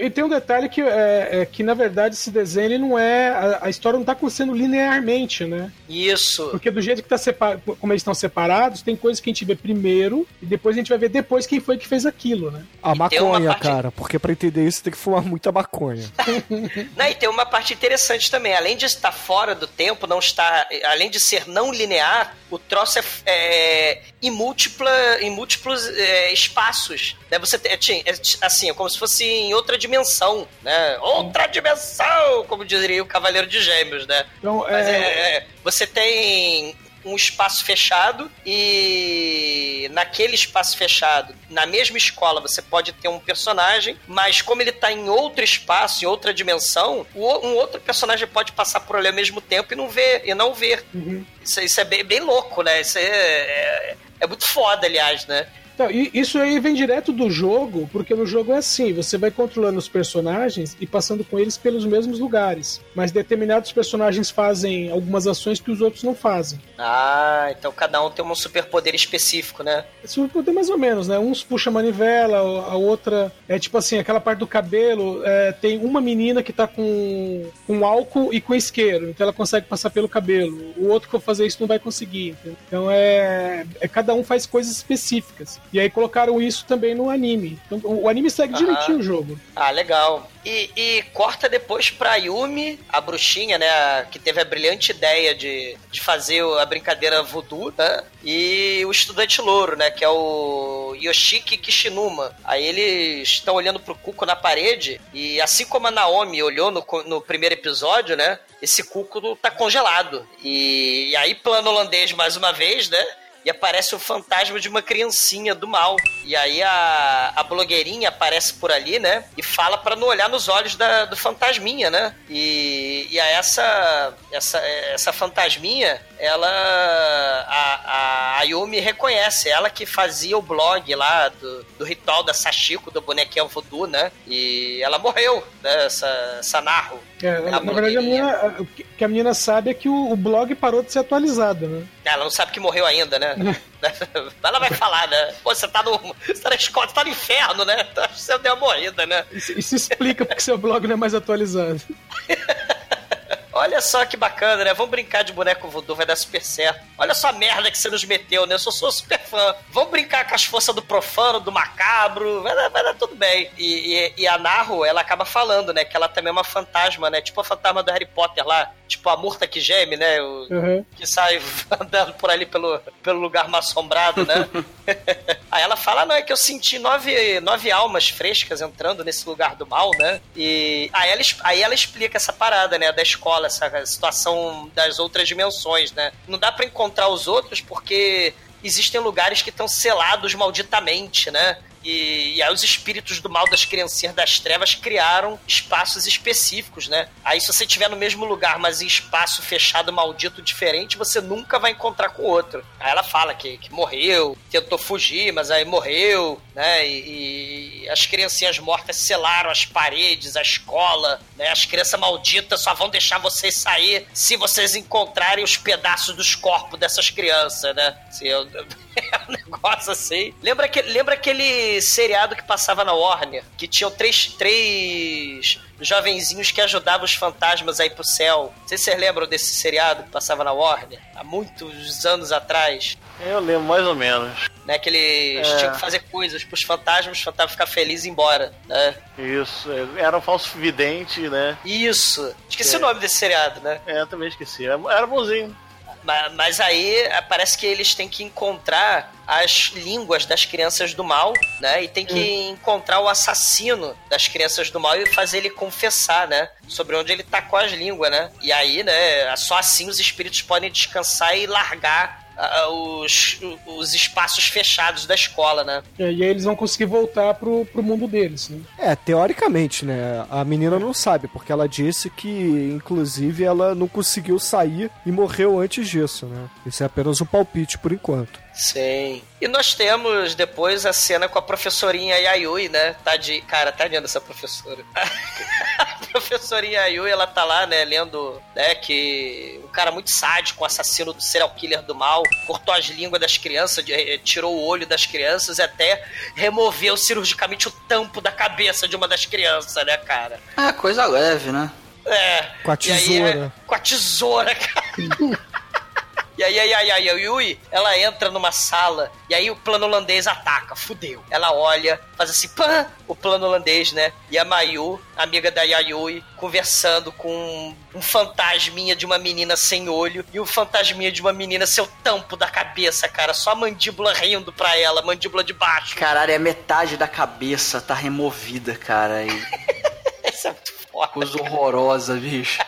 E tem um detalhe que, é, é que na verdade, esse desenho ele não é. A, a história não tá acontecendo linearmente, né? Isso. Porque do jeito que tá separ... como eles estão separados, tem coisas que a gente vê primeiro e depois a gente vai ver depois quem foi que fez aquilo, né? A E maconha, parte- cara, porque pra entender isso tem que fumar muita maconha. [LAUGHS] Não, e tem uma parte interessante também. Além de estar fora do tempo, não está. Além de ser não linear, o troço é, é em, múltipla, em múltiplos é, espaços. Né? Você é, é assim, é como se fosse em outra dimensão, né? Outra dimensão, como diria o Cavaleiro de Gêmeos, né? Então, é, é, é, você tem um espaço fechado e naquele espaço fechado, na mesma escola, você pode ter um personagem, mas como ele tá em outro espaço, em outra dimensão, um outro personagem pode passar por ali ao mesmo tempo e não ver, e não ver. Isso, isso é bem, bem louco, né? Isso é, é, é muito foda, aliás, né? Então, isso aí vem direto do jogo, porque no jogo é assim: você vai controlando os personagens e passando com eles pelos mesmos lugares. Mas determinados personagens fazem algumas ações que os outros não fazem. Ah, então cada um tem um superpoder específico, né? Esse vai poder mais ou menos, né? Uns puxa a manivela, a outra é tipo assim, aquela parte do cabelo, é, tem uma menina que tá com, com álcool e com isqueiro, então ela consegue passar pelo cabelo. O outro que for fazer isso não vai conseguir. entendeu? Então é, é cada um faz coisas específicas. E aí colocaram isso também no anime. Então, o anime segue Aham. direitinho o jogo. Ah, legal. E, e corta depois pra Yumi, a bruxinha, né? Que teve a brilhante ideia de, de fazer a brincadeira voodoo, né? E o estudante louro, né? Que é o Yoshiki Kishinuma. Aí eles estão olhando pro cuco na parede e assim como a Naomi olhou no, no primeiro episódio, né? Esse cuco tá congelado. E, e aí plano holandês mais uma vez, né? E aparece o fantasma de uma criancinha do mal. E aí a, a blogueirinha aparece por ali, né? E fala pra não olhar nos olhos da, do fantasminha, né? E, e a essa, essa, essa fantasminha, ela. A, a Ayumi reconhece, ela que fazia o blog lá do, do ritual da Sashiko, do bonequinho voodoo, né? E ela morreu, né? Essa, essa Narro. É, na verdade, a menina, o que que a menina sabe é que o, o blog parou de ser atualizado, né? Ela não sabe que morreu ainda, né? [LAUGHS] [LAUGHS] Ela vai falar, né? Pô, você tá no. Você tá na escola, você tá no inferno, né? [LAUGHS] Você deu uma morrida, né? Isso, isso explica porque seu blog não é mais atualizado. Olha só que bacana, né? Vamos brincar de boneco voodoo, vai dar super certo. Olha só a merda que você nos meteu, né? Eu sou, sou super fã. Vamos brincar com as forças do profano, do macabro, vai dar, vai dar tudo bem. E, e, e a Narro, ela acaba falando, né? Que ela também é uma fantasma, né? Tipo a fantasma do Harry Potter lá. Tipo a Murta que geme, né? O, Uhum. que sai [LAUGHS] andando por ali pelo, pelo lugar mal assombrado, né? [LAUGHS] Aí ela fala, "Ah, não, é que eu senti nove, nove almas frescas entrando nesse lugar do mal, né? E aí ela, aí ela explica essa parada, né, da escola, essa situação das outras dimensões, né? Não dá pra encontrar os outros porque existem lugares que estão selados malditamente, né? E, e aí os espíritos do mal das criancinhas das trevas criaram espaços específicos, né? Aí se você estiver no mesmo lugar, mas em espaço fechado, maldito, diferente, você nunca vai encontrar com o outro. Aí ela fala que, que morreu, tentou fugir, mas aí morreu, né? E, e as criancinhas mortas selaram as paredes, a escola, né? As crianças malditas só vão deixar vocês sair se vocês encontrarem os pedaços dos corpos dessas crianças, né? Se eu... É [LAUGHS] um negócio assim. Lembra, que, lembra aquele seriado que passava na Warner? Que tinham três, três jovenzinhos que ajudavam os fantasmas a ir pro céu. Não sei se vocês lembram desse seriado que passava na Warner? Há muitos anos atrás. Eu lembro mais ou menos. Né, que eles É. tinham que fazer coisas pros fantasmas, os fantasmas ficar felizes e ir embora. Né? Isso, é, era um falso vidente, né? Isso. Esqueci É. o nome desse seriado, né? É, eu também esqueci. Era, era bonzinho. Ma- Mas aí eh, parece que eles têm que encontrar as línguas das crianças do mal, né? E tem que encontrar o assassino das crianças do mal e fazer ele confessar, né? Sobre onde ele tacou as línguas, né? E aí, né? Só assim os espíritos podem descansar e largar os, os espaços fechados da escola, né? E aí eles vão conseguir voltar pro, pro mundo deles, né? É, teoricamente, né? A menina não sabe, porque ela disse que, inclusive, ela não conseguiu sair e morreu antes disso, né? Isso é apenas um palpite por enquanto. Sim. E nós temos depois a cena com a professorinha Yayui, né? Tadinha, cara, tadinha dessa professora. [LAUGHS] a professorinha Yayui, ela tá lá, né, lendo, né, que um cara muito sádico, um assassino do serial killer do mal, cortou as línguas das crianças, eh, tirou o olho das crianças e até removeu cirurgicamente o tampo da cabeça de uma das crianças, né, cara? É, coisa leve, né? É. Com a E aí, tesoura. é, com a tesoura, [LAUGHS] cara. E aí, aí, aí, aí, a Yui, ela entra numa sala e aí o plano holandês ataca, fudeu. Ela olha, faz assim, pã, o plano holandês, né? E a Mayu, amiga da Yayui, conversando com um fantasminha de uma menina sem olho e o fantasminha de uma menina seu tampo da cabeça, cara. Só a mandíbula rindo pra ela, mandíbula de baixo. Caralho, é metade da cabeça tá removida, cara. E [LAUGHS] Isso é muito foda. coisa horrorosa, bicho.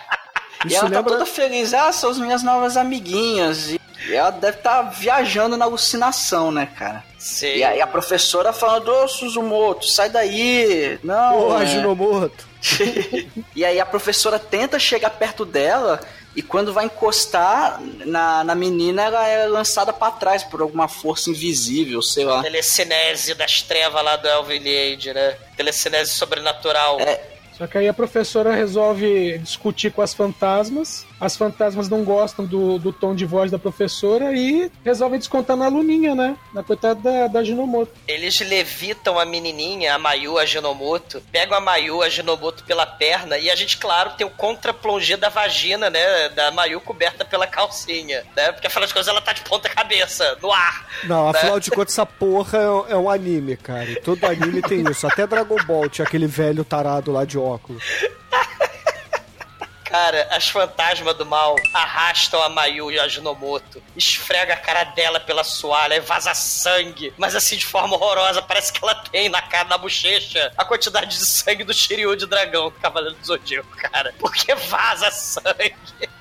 E Isso ela tá lembra- toda feliz, ah, são as minhas novas amiguinhas. E ela deve estar viajando na alucinação, né, cara? Sim. E aí a professora falando, ô Suzumoto, sai daí. Não. Ô, é." Ajinomoto. [LAUGHS] e aí a professora tenta chegar perto dela e quando vai encostar na, na menina, ela é lançada pra trás por alguma força invisível, sei lá. Telecinese das trevas lá do Elvin Age, né? Telecinese sobrenatural. É. Só que aí a professora resolve discutir com as fantasmas. As fantasmas não gostam do, do tom de voz da professora e resolvem descontar na aluninha, né? Na coitada da, da Ginomoto. Eles levitam a menininha, a Mayu, a Genomoto, pegam a Mayu, a Genomoto pela perna e a gente, claro, tem o contra-plongé da vagina, né? Da Mayu coberta pela calcinha, né? Porque afinal de contas ela tá de ponta cabeça, no ar. Não, né? afinal de contas, essa porra é um- é um anime, cara. E todo anime tem isso. Até Dragon Ball tinha aquele velho tarado lá de óculos. [LAUGHS] Cara, as fantasmas do mal arrastam a Mayu e a Jinomoto, esfrega a cara dela pela soalha e vaza sangue, mas assim de forma horrorosa, parece que ela tem na cara, na bochecha, a quantidade de sangue do Shiryu de dragão do Cavaleiro do Zodíaco, cara. Porque vaza sangue. [LAUGHS]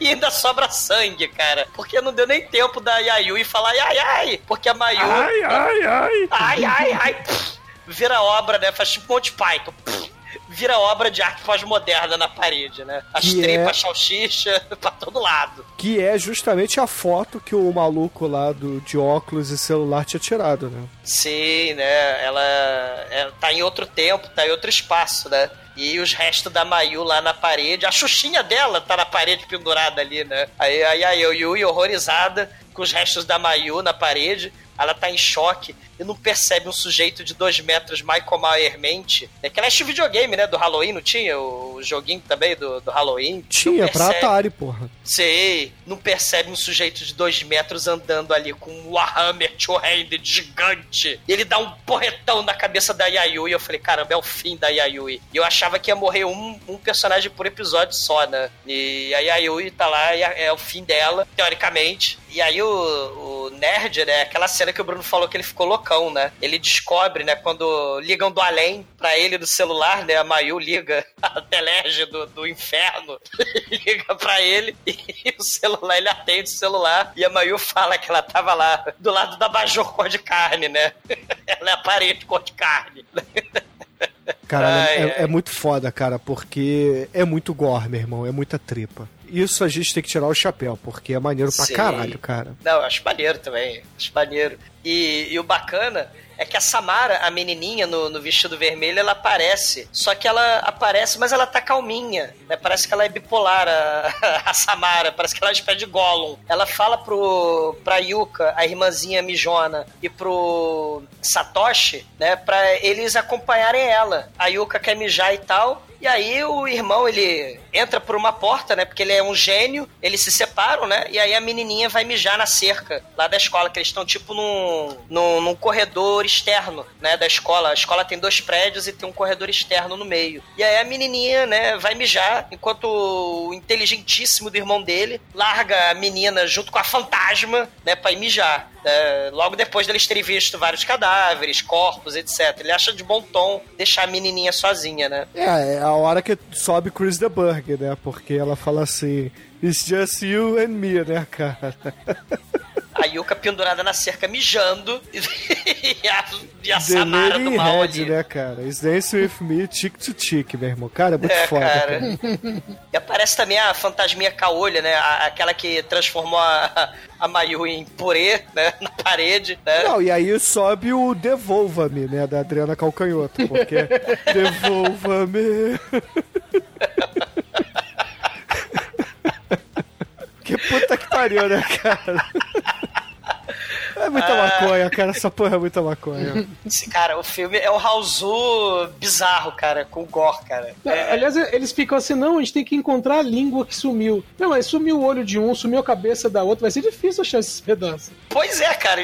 E ainda sobra sangue, cara. Porque não deu nem tempo da Yayui falar ai, ai, porque a Mayu. Ai, ai, ai. Ai, ai, ai. Pff, vira obra, né? Faz tipo Monty Python. Pff, vira obra de arte pós-moderna na parede, né? As Que tripas, é- salsicha, [LAUGHS] pra todo lado. Que é justamente a foto que o maluco lá do, de óculos e celular tinha tirado, né? Sim, né? Ela é, tá em outro tempo, tá em outro espaço, né? E os restos da Mayu lá na parede. A xuxinha dela tá na parede pendurada ali, né? Aí, aí a Yui horrorizada com os restos da Mayu na parede. Ela tá em choque e não percebe um sujeito de dois metros Michael Myers-mente. É que ela é videogame, né? Do Halloween, não tinha? O joguinho também do, do Halloween. Tinha, Não pra percebe. Atari, porra. Sei, não percebe um sujeito de dois metros andando ali com um Warhammer two-handed gigante. E ele dá um porretão na cabeça da Yayui. Eu falei, caramba, é o fim da Yayui. E eu achava que ia morrer um, um personagem por episódio só, né? E a Yayui tá lá, e é o fim dela, teoricamente. E aí o, o nerd, né? Aquela cena que o Bruno falou que ele ficou loucão, né? Ele descobre, né? Quando ligam do além pra ele do celular, né? A Mayu liga [LAUGHS] a Telerge do, do inferno. [LAUGHS] liga pra ele e o celular, ele atende o celular e a Mayu fala que ela tava lá do lado da Bajor cor de carne, né? [LAUGHS] ela é a parede cor de carne. Cara, Ai, é, ai. é muito foda, cara, porque é muito gore, meu irmão. É muita tripa. Isso a gente tem que tirar o chapéu, porque é maneiro pra Sim. caralho, cara. Não, eu acho maneiro também. Acho maneiro. E, e o bacana é que a Samara, a menininha no, no vestido vermelho, ela aparece. Só que ela aparece, mas ela tá calminha. Né? Parece que ela é bipolar, a, [LAUGHS] a Samara. Parece que ela é uma espécie de Gollum. Ela fala pro, pra Yuka, a irmãzinha mijona, e pro Satoshi, né? Pra eles acompanharem ela. A Yuka quer mijar e tal. E aí o irmão, ele entra por uma porta, né? Porque ele é um gênio, eles se separam, né? E aí a menininha vai mijar na cerca lá da escola, que eles estão tipo num, num, num corredor externo, né? Da escola. A escola tem dois prédios e tem um corredor externo no meio. E aí a menininha, né, vai mijar, enquanto o inteligentíssimo do irmão dele larga a menina junto com a fantasma, né, pra ir mijar. É, logo depois deles terem visto vários cadáveres, corpos, etc. Ele acha de bom tom deixar a menininha sozinha, né? É, é a hora que sobe Chris the Burg, né? Porque ela fala assim: It's just you and me, né, cara? A Yuka pendurada na cerca mijando [LAUGHS] e a, e a Samara do mal Head, ali. né, cara? It's dance with me, chick to chick, meu irmão. Cara, é muito É, foda, cara. cara. [LAUGHS] E aparece também a fantasminha caolha, né? A- aquela que transformou a, a Mayu em purê, né? [LAUGHS] Na parede, né? Não, e aí sobe o Devolva-me, né, da Adriana Calcanhoto, porque Devolva-me. Que puta que pariu, né, cara? [LAUGHS] É muita Ah. maconha, cara. Essa porra é muita maconha. Esse, cara, o filme é o Raulzu bizarro, cara, com gore, cara. É, Aliás, eles ficam assim, não, a gente tem que encontrar a língua que sumiu. Não, mas sumiu o olho de um, sumiu a cabeça da outra, vai ser difícil achar esses pedaços. Pois é, cara.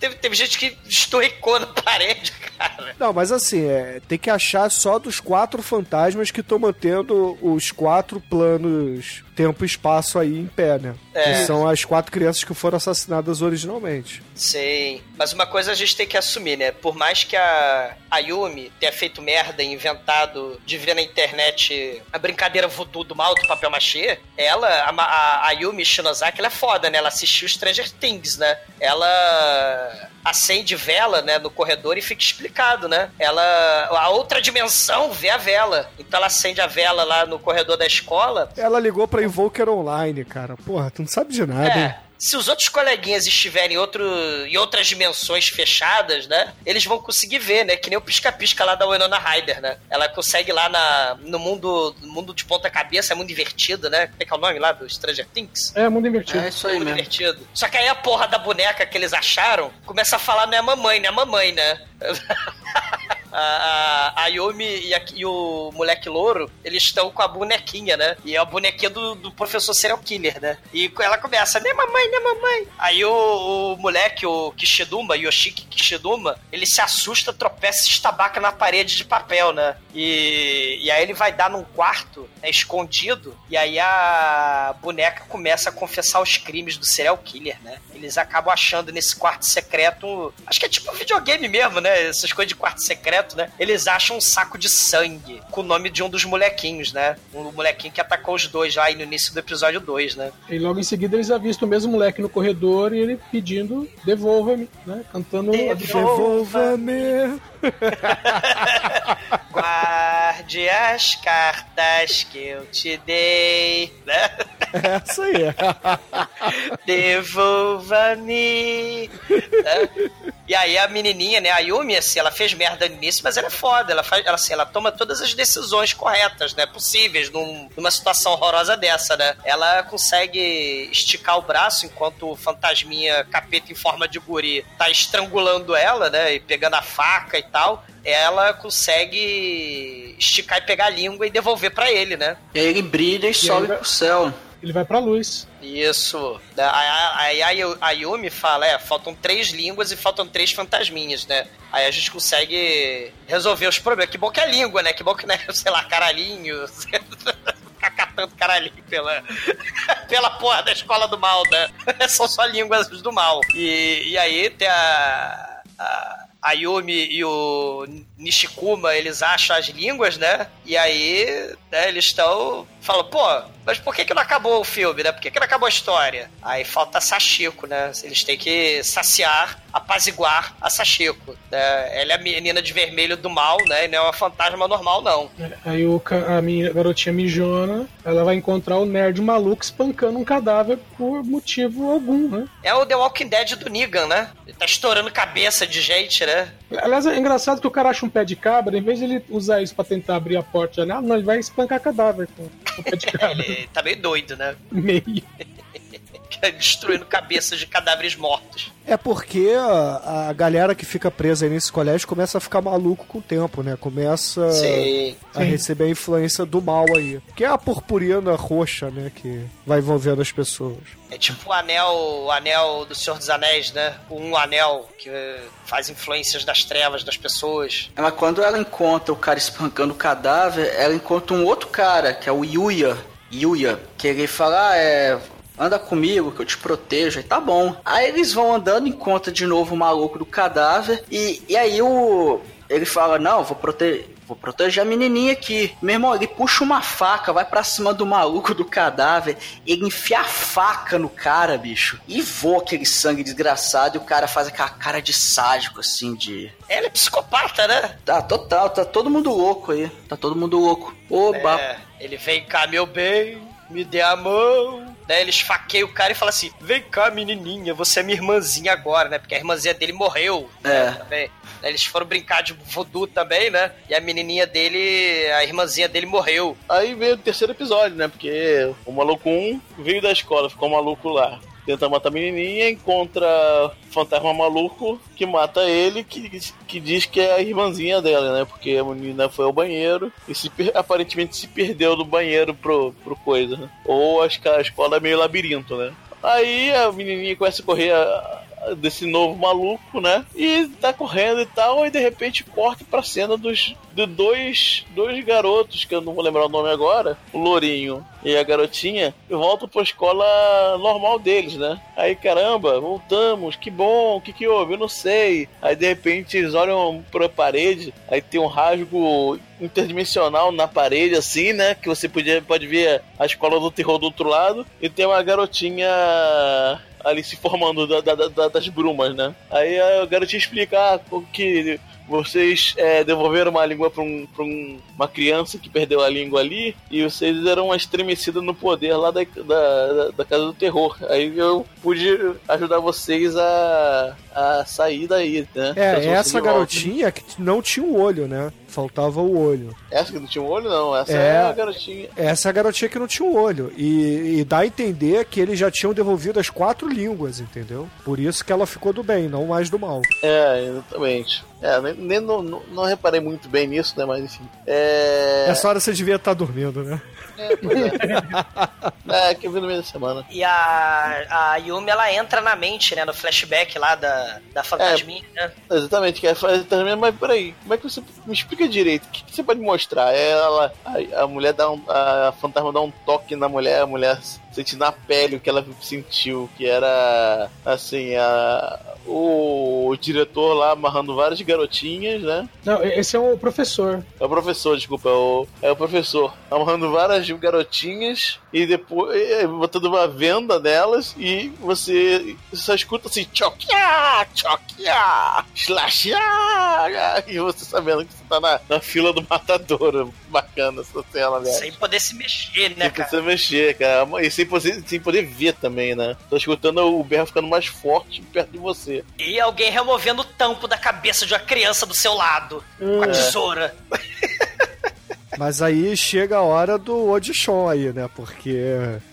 Teve, teve gente que estorricou na parede, [LAUGHS] cara. Não, mas assim, é, tem que achar só dos quatro fantasmas que estão mantendo os quatro planos tempo e espaço aí em pé, né? É. Que são as quatro crianças que foram assassinadas originalmente. Sim. Mas uma coisa a gente tem que assumir, né? Por mais que a Ayumi tenha feito merda e inventado de ver na internet a brincadeira voodoo do mal do papel machê, ela, a, a Ayumi Shinozaki, ela é foda, né? Ela assistiu Stranger Things, né? Ela acende vela, né, no corredor e fica explicado, né? Ela a outra dimensão vê a vela. Então ela acende a vela lá no corredor da escola Ela ligou pra Invoker Online, cara. Porra, tu não sabe de nada, hein? É. Se os outros coleguinhas estiverem em, outro, em outras dimensões fechadas, né? Eles vão conseguir ver, né? Que nem o pisca-pisca lá da Winona Ryder, né? Ela consegue lá na, no mundo mundo de ponta cabeça, é mundo invertido, né? Como é que é o nome lá do Stranger Things? É, mundo invertido. É isso aí Mundo mesmo. invertido. Só que aí a porra da boneca que eles acharam começa a falar não é a mamãe, não é a mamãe, né? [LAUGHS] A, a, Yumi e, a- e o moleque louro, eles estão com a bonequinha, né? E é a bonequinha do, do professor serial killer, né? E ela começa, né mamãe, né mamãe? Aí o, o moleque, o Kishiduma, Yoshiki Kishiduma, ele se assusta, tropeça e estabaca na parede de papel, né? E, e aí ele vai dar num quarto, né, escondido, e aí a boneca começa a confessar os crimes do serial killer, né? Eles acabam achando nesse quarto secreto, acho que é tipo um videogame mesmo, né? Essas coisas de quarto secreto, né? Eles acham um saco de sangue com o nome de um dos molequinhos, né? Um molequinho que atacou os dois lá no início do episódio 2, né? E logo em seguida eles avistam o mesmo moleque no corredor e ele pedindo devolva-me, né? Cantando. Devolva-me. [LAUGHS] [LAUGHS] Guarde as cartas que eu te dei, né? É essa aí. [LAUGHS] Devolva-me. né? E aí a menininha, né, a Yumi, assim, ela fez merda no início, mas ela é foda. Ela, faz, ela, assim, ela toma todas as decisões corretas, né, possíveis num- numa situação horrorosa dessa, né? Ela consegue esticar o braço enquanto o fantasminha capeta em forma de guri tá estrangulando ela, né, e pegando a faca e tal. Ela consegue esticar e pegar a língua e devolver pra ele, né? E aí ele brilha e, sobe vai- pro céu. Ele vai pra luz. Isso. Aí a, a, a Yumi fala, é, faltam três línguas e faltam três fantasminhas, né? Aí a gente consegue resolver os problemas. Que bom que é língua, né? Que bom que, né, [LAUGHS] sei lá, caralhinho. [LAUGHS] Ficar catando caralhinho pela, [LAUGHS] pela porra da escola do mal, né? São só línguas do mal. E, e aí tem a... a a Yumi e o Nishikuma, eles acham as línguas, né? E aí, né, eles estão Fala, pô, mas por que, que não acabou o filme, né? Por que, que não acabou a história? Aí falta Sachiko, né? Eles têm que saciar, apaziguar a Sachiko. Né? Ela é a menina de vermelho do mal, né? E não é uma fantasma normal, não. Aí o, a minha garotinha mijona, ela vai encontrar o nerd maluco espancando um cadáver por motivo algum, né? É o The Walking Dead do Negan, né? Ele tá estourando cabeça de gente, né? Aliás, é engraçado que o cara acha um pé de cabra, em vez de ele usar isso pra tentar abrir a porta de janela, não, ele vai espancar cadáver com [LAUGHS] Ele tá meio doido, né? Meio. [LAUGHS] Destruindo cabeças de cadáveres mortos. É porque a, a galera que fica presa aí nesse colégio começa a ficar maluco com o tempo, né? Começa Sim. a receber a influência do mal aí. Que é a purpurina roxa, né? Que vai envolvendo as pessoas. É tipo o anel, o anel do Senhor dos Anéis, né? O um anel que eh, faz influências das trevas das pessoas. Ela, quando ela encontra o cara espancando o cadáver, ela encontra um outro cara, que é o Yuya. Yuya, que ele fala, ah, é. Anda comigo que eu te protejo. E tá bom. Aí eles vão andando, encontra de novo o maluco do cadáver. E, e aí o. Ele fala, não, vou proteger. Vou proteger a menininha aqui. Meu irmão, ele puxa uma faca, vai pra cima do maluco do cadáver. Ele enfia a faca no cara, bicho. E voa aquele sangue desgraçado. E o cara faz aquela cara de sádico, assim, de. Ela é psicopata, né? Tá, total, tá todo mundo louco aí. Tá todo mundo louco. Oba! É, ele vem cá, meu bem, me dê a mão. Daí ele esfaqueia o cara e fala assim: Vem cá, menininha, você é minha irmãzinha agora, né? Porque a irmãzinha dele morreu. É. né, eles foram brincar de voodoo também, né? E a menininha dele, a irmãzinha dele morreu. Aí veio o terceiro episódio, né? Porque o maluco 1 veio da escola, ficou maluco lá. Tenta matar a menininha, encontra fantasma maluco que mata ele, que, que diz que é a irmãzinha dela, né? Porque a menina foi ao banheiro e se aparentemente se perdeu do banheiro pro, pro coisa, né? Ou acho que a escola é meio labirinto, né? Aí a menininha começa a correr a- desse novo maluco, né? E tá correndo e tal, e de repente corta pra cena dos de dois, dois garotos, que eu não vou lembrar o nome agora, o Lourinho e a garotinha, voltam pra escola normal deles, né? Aí, caramba, voltamos, que bom, o que que houve? Eu não sei. Aí, de repente, eles olham pra parede, aí tem um rasgo interdimensional na parede, assim, né? Que você podia, pode ver a escola do terror do outro lado, e tem uma garotinha ali se formando da- da- da- das brumas, né? Aí a garotinha explica ah, que vocês é, devolveram uma língua pra, um, um- uma criança que perdeu a língua ali e vocês deram uma estremecida no poder lá da, da, da Casa do Terror. Aí eu pude ajudar vocês a, a sair daí, né? É, essa garotinha que não tinha o olho, né? Faltava o olho. Essa que não tinha um olho, não. Essa É. é, a garotinha. Essa é a garotinha que não tinha o olho. E, e dá a entender que eles já tinham devolvido as quatro línguas, entendeu? Por isso que ela ficou do bem, não mais do mal. É, exatamente. É, nem, nem não, não, não reparei muito bem nisso, né? Mas enfim. É. Essa hora você devia estar dormindo, né? É, é. é, que eu vi no meio da semana. E a, a Yumi, ela entra na mente, né? No flashback lá da, da fantasminha, né? Exatamente, que é fazer também, mas peraí, como é que você me explica direito? O que, que você pode mostrar? É Ela, a, a mulher dá um. A fantasma dá um toque na mulher, a mulher sente na pele o que ela sentiu, que era assim, a, o, diretor lá amarrando várias garotinhas, né? Não, esse é o professor. É o professor, desculpa, é o, é o professor. Amarrando várias garotinhas e depois botando uma venda nelas e você só escuta assim, choquia, choquia, slashia, e você sabendo que você tá na, na fila do matador. Bacana essa cena, velho. Sem poder se mexer, né, Sem cara? você mexer, cara. E sem poder, sem poder ver também, né? Tô escutando o berro ficando mais forte perto de você. E alguém removendo o tampo da cabeça de uma criança do seu lado. Com a É. [LAUGHS] Mas aí chega a hora do Odichon aí, né? Porque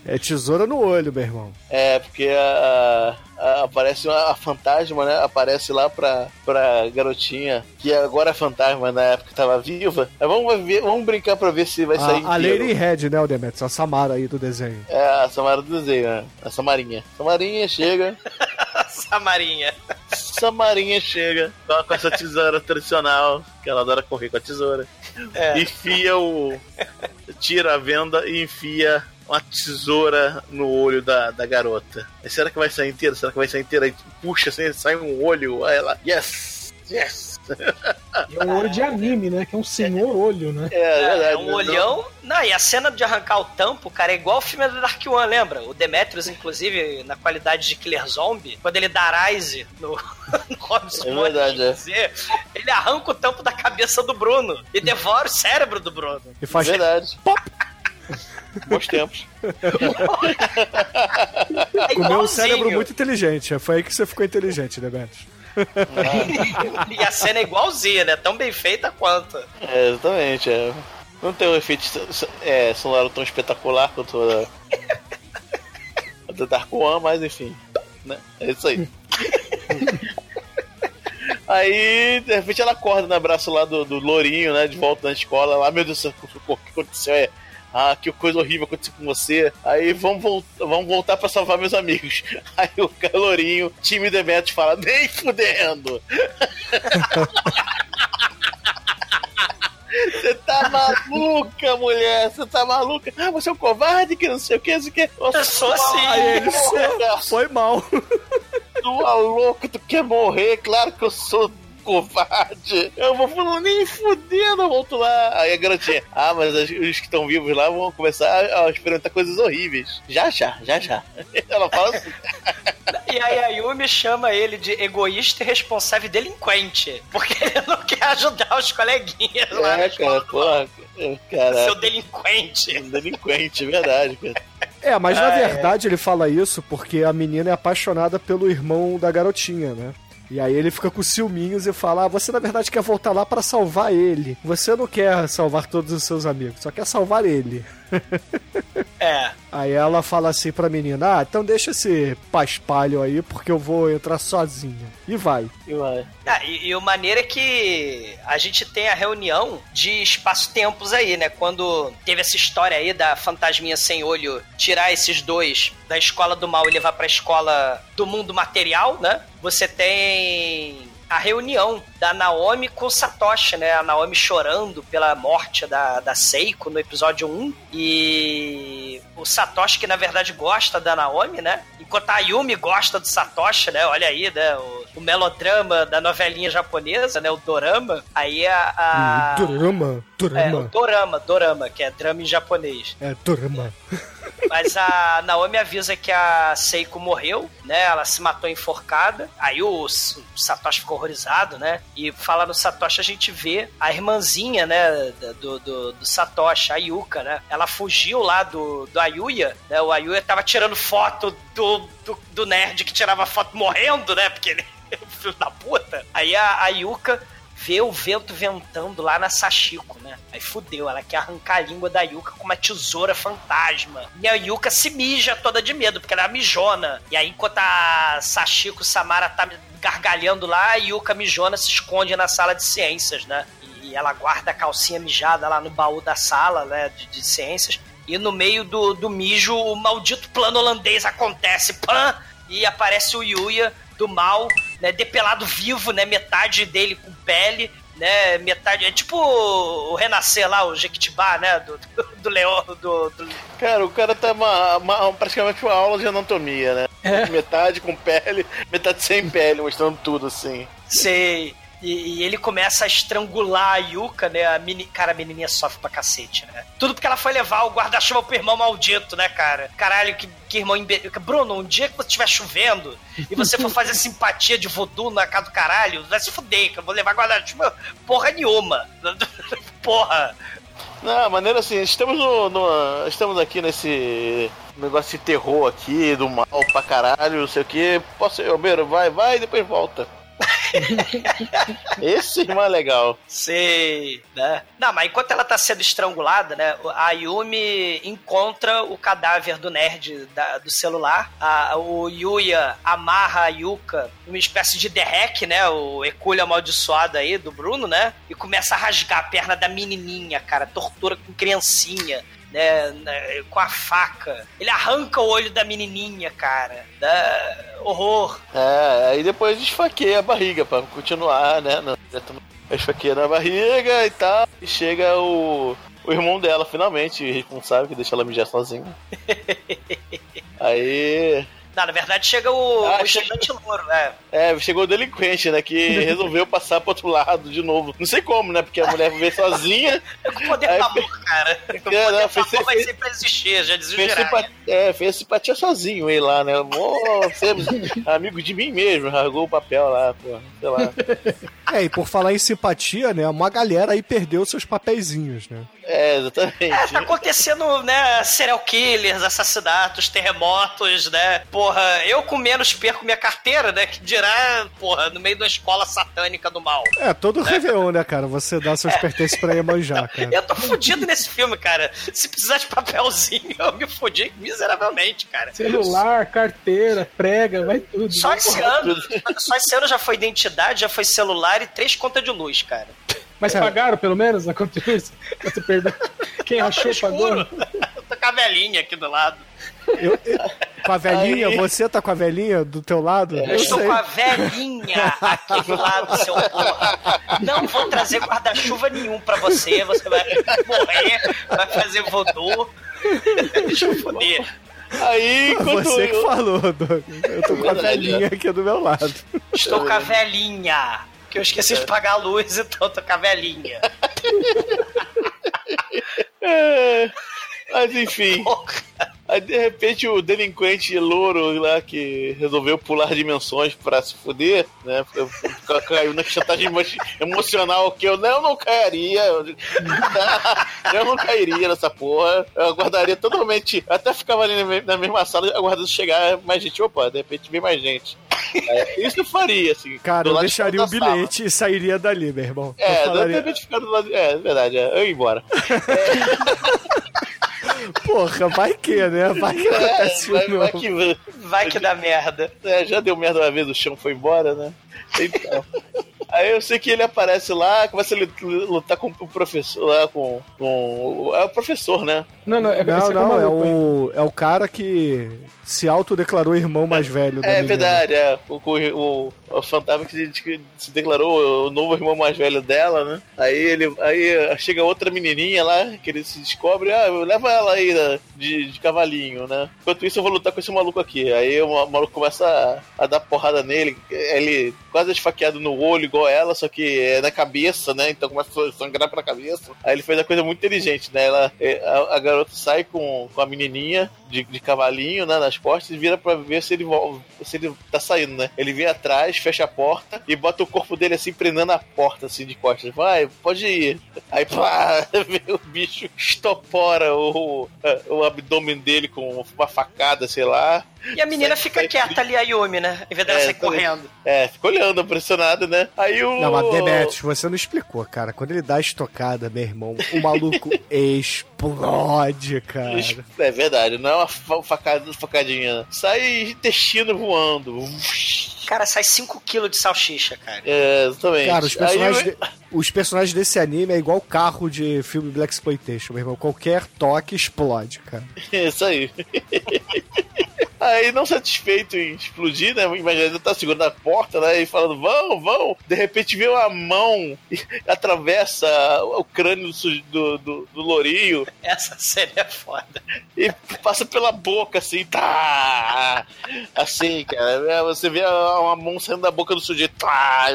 é tesoura no olho, meu irmão. É, porque a, a- aparece a, a fantasma, né? Aparece lá pra, pra garotinha, que agora é fantasma, na época tava viva. Mas vamos, ver, vamos brincar pra ver se vai sair A. Lady Red, né, o Demetrius? A Samara aí do desenho. É, a Samara do desenho, né? A Samarinha. Samarinha chega, [LAUGHS] [LAUGHS] Samarinha. Samarinha chega com, essa tesoura tradicional, que ela adora correr com a tesoura. É. Enfia o... Tira a venda e enfia uma tesoura no olho da, da garota. Mas será que vai sair inteira? Será que vai sair inteira? Aí puxa assim, sai um olho. Aí ela, yes, yes. E é um olho de anime, né? Que é um senhor olho, né? É, é verdade. É um né? olhão. Não, e a cena de arrancar o tampo, cara, é igual o filme do Dark One, lembra? O Demetrius, inclusive, na qualidade de Killer Zombie, quando ele dá Rise no, [LAUGHS] no Robson É verdade, é. dizer, ele arranca o tampo da cabeça do Bruno e devora o cérebro do Bruno. E faz Verdade. pop! Bons tempos. [LAUGHS] É Comeu um cérebro muito inteligente. Foi aí que você ficou inteligente, Demetrius. [LAUGHS] E a cena é igualzinha, né? Tão bem feita quanto. É, exatamente. É. Não tem um efeito é, sonoro tão espetacular quanto a, a do Dark One, mas enfim. Né? É isso aí. [LAUGHS] Aí, de repente, ela acorda no abraço lá do, do Lourinho, né? De volta na escola. Lá, meu Deus do céu, o que aconteceu? É, ah, que coisa horrível aconteceu com você. Aí vamos, vol vamos voltar pra salvar meus amigos. [LAUGHS] Aí o Lourinho, time Demetrius, fala: Nem fudendo! [LAUGHS] Você tá maluca, mulher? Você tá maluca? Ah, você é um covarde que não sei o que, não sei o que. Eu sou assim. Aí ele foi mal. tu é louco, tu quer morrer? Claro que eu sou covarde. Eu vou falando, nem fudendo, eu volto lá. Aí a garotinha, ah, mas os que estão vivos lá vão começar a experimentar coisas horríveis. Já, já, já, já. [LAUGHS] Ela fala assim. E aí a Yumi chama ele de egoísta e responsável e delinquente. Porque ele não quer ajudar os coleguinhas lá na É, cara, porra. Cara, Seu delinquente. delinquente, é verdade, cara. É, mas na Ah, é. verdade ele fala isso porque a menina é apaixonada pelo irmão da garotinha, né? E aí ele fica com ciúminhos e fala: ah, você na verdade quer voltar lá pra salvar ele. Você não quer salvar todos os seus amigos, só quer salvar ele. [LAUGHS] É. Aí ela fala assim pra menina: ah, então deixa esse paspalho aí porque eu vou entrar sozinha. E vai. E vai. Ah, e, e o maneiro é que a gente tem a reunião de espaço-tempos aí, né? Quando teve essa história aí da fantasminha sem olho tirar esses dois da escola do mal e levar pra escola do mundo material, né? Você tem a reunião da Naomi com o Satoshi, né? A Naomi chorando pela morte da, da Seiko no episódio 1. E o Satoshi, que na verdade gosta da Naomi, né? Enquanto a Yumi gosta do Satoshi, né? Olha aí, né? O, o melodrama da novelinha japonesa, né? O dorama. Aí a. a... Drama, É, o dorama, dorama, que é drama em japonês. É, drama. [LAUGHS] Mas a Naomi avisa que a Seiko morreu, né? Ela se matou enforcada. Aí o, o Satoshi ficou horrorizado, né? E fala no Satoshi, a gente vê a irmãzinha, né? Do, do, do Satoshi, a Yuka, né? Ela fugiu lá do, do Ayuya, né? O Ayuya tava tirando foto do, do, do nerd que tirava foto morrendo, né? Porque ele [LAUGHS] é filho da puta. Aí a, a Yuka vê o vento ventando lá na Sashiko, né? Aí fudeu, ela quer arrancar a língua da Yuka com uma tesoura fantasma. E a Yuka se mija toda de medo, porque ela é mijona. E aí, enquanto a Sashiko Samara tá gargalhando lá, a Yuka mijona se esconde na sala de ciências, né? E ela guarda a calcinha mijada lá no baú da sala, né? De, de ciências. E no meio do, do mijo, o maldito plano holandês acontece. Pã! E aparece o Yuya do mal, né? Depelado vivo, né? Metade dele com pele, né? Metade. É tipo o Renascer lá, o Jequitibá, né? Do, do, do leão. Do, do- Cara, o cara tá uma, uma- praticamente uma aula de anatomia, né? É. Metade com pele, metade sem pele, mostrando tudo assim. Sei. E, e ele começa a estrangular a Yuka, né? A meni... Cara, a menininha sofre pra cacete, né? Tudo porque ela foi levar o guarda-chuva pro irmão maldito, né, cara? Caralho, que, que irmão imbe... Bruno, um dia que você estiver chovendo e você for fazer simpatia de voodoo na casa do caralho, vai se fuder, que eu vou levar guarda-chuva porra nenhuma. [LAUGHS] Porra. Não, maneira assim, estamos no, no- Estamos aqui nesse negócio de terror aqui, do mal pra caralho, não sei o que. Posso ir, Albeiro? Vai, vai e depois volta. [LAUGHS] Esse irmão é legal. Sei, né? Não, mas enquanto ela tá sendo estrangulada, né? A Yumi encontra o cadáver do nerd da- do celular. A- o Yuya amarra a Yuka numa espécie de derreque, né? O eculho amaldiçoado aí do Bruno, né? E começa a rasgar a perna da menininha, cara. Tortura com criancinha. Né, né, com a faca. Ele arranca o olho da menininha, cara. Né? Horror. É, aí depois esfaqueia a barriga pra continuar, né? Não, esfaqueia na barriga e tal. E chega o, o irmão dela, finalmente, responsável, que deixa ela mijar sozinha. [LAUGHS] Aí. Não, na verdade chega o, Ah, o estudante louro, né? É, chegou o delinquente, né? Que [LAUGHS] resolveu passar pro outro lado de novo. Não sei como, né? Porque a mulher veio sozinha. [LAUGHS] O poder Aí do fez- amor, cara. O É, poder não, do fez- amor vai fez- sempre existir, já o Fez, simpa- é, fez simpatia sozinho ele lá, né? É amigo de mim mesmo, rasgou o papel lá, pô. Sei lá. [LAUGHS] É, e por falar em simpatia, né? Uma galera aí perdeu seus papeizinhos, né? É, exatamente. É, tá acontecendo, né, serial killers, assassinatos, terremotos, né? Porra, eu com menos perco minha carteira, né? Que dirá, porra, no meio da escola satânica do mal. É, todo Réveillon, né, cara? Você dá seus [LAUGHS] pertences pra Iemanjá, cara. Eu tô fudido nesse filme, cara. Se precisar de papelzinho, [LAUGHS] eu me fudi miseravelmente, cara. Celular, carteira, prega, vai tudo. Só esse ano, só esse ano já foi identidade, já foi celular e três contas de luz, cara. Mas pagaram pelo menos na conta de luz? Você perdeu. Quem Tá achou pagou? Eu [LAUGHS] tô com a velhinha aqui do lado. Eu- eu- com a velhinha, Aí- você tá com a velhinha do teu lado? Eu estou com a velhinha aqui do lado, seu porra. Não vou trazer guarda-chuva nenhum pra você. Você vai morrer, vai fazer voodoo. Deixa eu foder. Aí, Você que eu- falou, Doug. Eu tô com a velhinha aqui do meu lado. Estou com a velhinha. Que eu esqueci de pagar a luz, então eu tô com a velhinha. É, Mas enfim, Porra. Aí de repente o delinquente louro lá que resolveu pular dimensões pra se fuder, né? Caiu na chantagem emo- emocional que eu não, não cairia. [LAUGHS] Eu, não cairia nessa porra. Eu aguardaria totalmente. Até ficava ali na me- na mesma sala aguardando chegar mais gente. Opa, de repente vem mais gente. É, isso eu faria, assim. Cara, eu deixaria o da sala. bilhete e sairia dali, meu irmão. Eu É, falaria, de repente ficar do lado. É, é verdade, é, eu ia embora. [LAUGHS] Porra, vai que, né? Vai que É, acontece vai, vai que. Vai que dá merda. É, já deu merda uma vez, o chão foi embora, né? Então. Aí eu sei que ele aparece lá, começa a lu- lutar com o professor lá, com. com é o professor, né? Não, não, é, Não, não, é o, é o cara que se autodeclarou irmão mais velho da É menina. verdade, é. O, o, o fantasma que se, declarou o novo irmão mais velho dela, né? Aí ele. Aí chega outra menininha lá, que ele se descobre, ah, leva ela aí né, de, de cavalinho, né? Enquanto isso eu vou lutar com esse maluco aqui. Aí o ma- maluco começa a, a dar porrada nele, ele quase esfaqueado no olho, igual ela, só que é na cabeça, né? Então começa a sangrar pela cabeça. Aí ele fez a coisa muito inteligente, né? Ela, é, a, a garota sai com, com a menininha de, de cavalinho, né? Nas costas e vira pra ver se ele, se ele tá saindo, né? Ele vem atrás, fecha a porta e bota o corpo dele assim, prendendo a porta, assim, de costas. Vai, pode ir. Aí, pá, [LAUGHS] o bicho estopora o, o abdômen dele com uma facada, sei lá. E a menina Sai- fica sai- quieta ali, a Yumi, né? Em vez dela É, sair tá- correndo. É, fica olhando, impressionado, né? Aí o. Não, mas Demetrius, você não explicou, cara. Quando ele dá a estocada, meu irmão, o maluco [LAUGHS] explode, cara. É verdade, não é uma fa- facada, facadinha. Sai intestino voando. Cara, sai 5kg de salsicha, cara. É, exatamente. Cara, os personagens, Aí, de- os personagens desse anime é igual carro de filme Black Exploitation, meu irmão. Qualquer toque explode, cara. [LAUGHS] Isso aí. [LAUGHS] Aí, não satisfeito em explodir, né? Imagina, tá segurando a porta, né? E falando, vão, vão. De repente vem uma mão e [LAUGHS] atravessa o crânio do, do, do, do lourinho Essa cena é foda. e passa pela boca, assim, tá! Assim, cara. é, Você vê uma mão saindo da boca do sujeito, tá!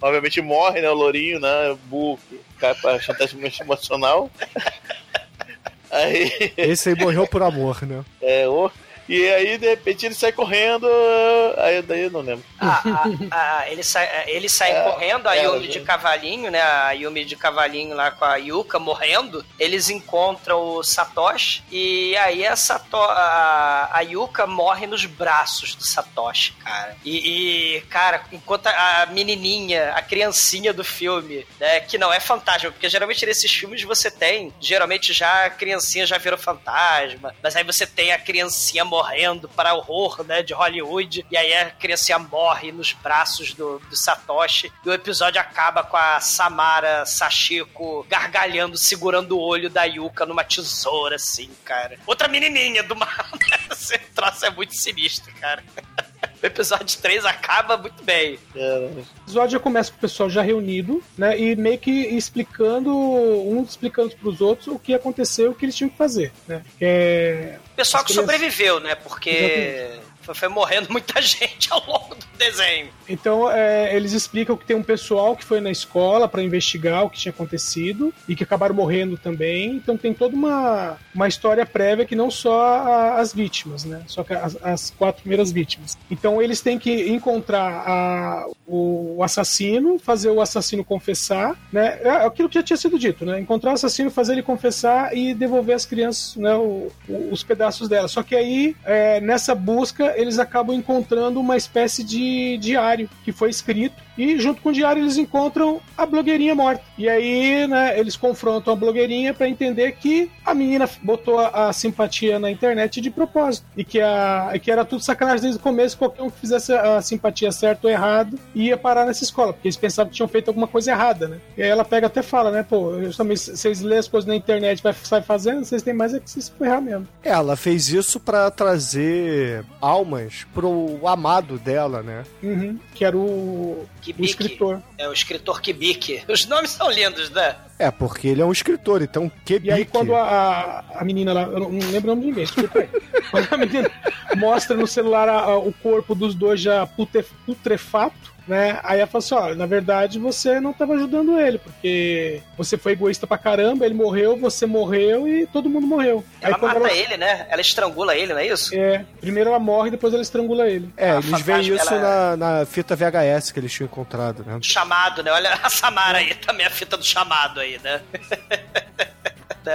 Obviamente morre, né? O lourinho, né? Burro, cai pra chantagem emocional. [LAUGHS] Aí. Esse aí morreu por amor, né? É, o... E aí, de repente, ele sai correndo. Aí daí eu não lembro. Ah, ah, ah, ele sai, ele sai É, correndo, a é, Yumi é. de cavalinho, né? A Yumi de cavalinho lá com a Yuka morrendo. Eles encontram o Satoshi e aí a, Sato, a, a Yuka morre nos braços do Satoshi, cara. E, e, cara, enquanto a menininha, a criancinha do filme, né? Que não é fantasma, porque geralmente nesses filmes você tem, geralmente já a criancinha já virou fantasma, mas aí você tem a criancinha morrendo para horror, né, de Hollywood, e aí a criancinha morre nos braços do, do Satoshi, e o episódio acaba com a Samara Sachiko gargalhando, segurando o olho da Yuka numa tesoura, assim, cara. Outra menininha do mal, [LAUGHS] né? Esse troço é muito sinistro, cara. O episódio 3 acaba muito bem. É, O episódio já começa com o pessoal já reunido, né? E meio que explicando, um explicando pros outros o que aconteceu e o que eles tinham que fazer, né? É, O pessoal As que crianças- sobreviveu, né? Porque Foi, morrendo [LAUGHS] muita gente ao longo do desenho. Então, é, eles explicam que tem um pessoal que foi na escola para investigar o que tinha acontecido e que acabaram morrendo também. Então, tem toda uma, uma história prévia que não só a- as vítimas, né? Só que as, as quatro primeiras vítimas. Então, eles têm que encontrar a- o assassino, fazer o assassino confessar, né? É aquilo que já tinha sido dito, né? Encontrar o assassino, fazer ele confessar e devolver às crianças, né? o- o- os pedaços dela. Só que aí, é, nessa busca, eles acabam encontrando uma espécie de diário que foi escrito e junto com o diário eles encontram a blogueirinha morta. E aí, né, eles confrontam a blogueirinha para entender que a menina botou a, a simpatia na internet de propósito e que, a, que era tudo sacanagem desde o começo, qualquer um que fizesse a simpatia certo ou errado ia parar nessa escola, porque eles pensavam que tinham feito alguma coisa errada, né? E aí ela pega até fala, né, pô, vocês lêem as coisas na internet, vai sair fazendo, vocês têm mais é que se ferrar mesmo. Ela fez isso pra trazer almas pro amado dela, né? Uhum, que era o, o escritor. É o escritor Kibiki. Os nomes são lindos, né? É, porque ele é um escritor, então que E aí quando a, a, menina lá, eu não lembro o nome de ninguém, desculpa aí. Quando a menina [LAUGHS] mostra no celular a- a- o corpo dos dois já putrefato, né? Aí ela fala assim, ó, na verdade você não estava ajudando ele, porque você foi egoísta pra caramba, ele morreu, você morreu e todo mundo morreu. Ela aí quando mata ela, ele, né? Ela estrangula ele, não é isso? é, primeiro ela morre, depois ela estrangula ele. É, a eles veem isso ela- na, na fita VHS que eles tinham encontrado, né? Chamado, né? Olha a Samara aí, também a fita do chamado aí, né? [LAUGHS]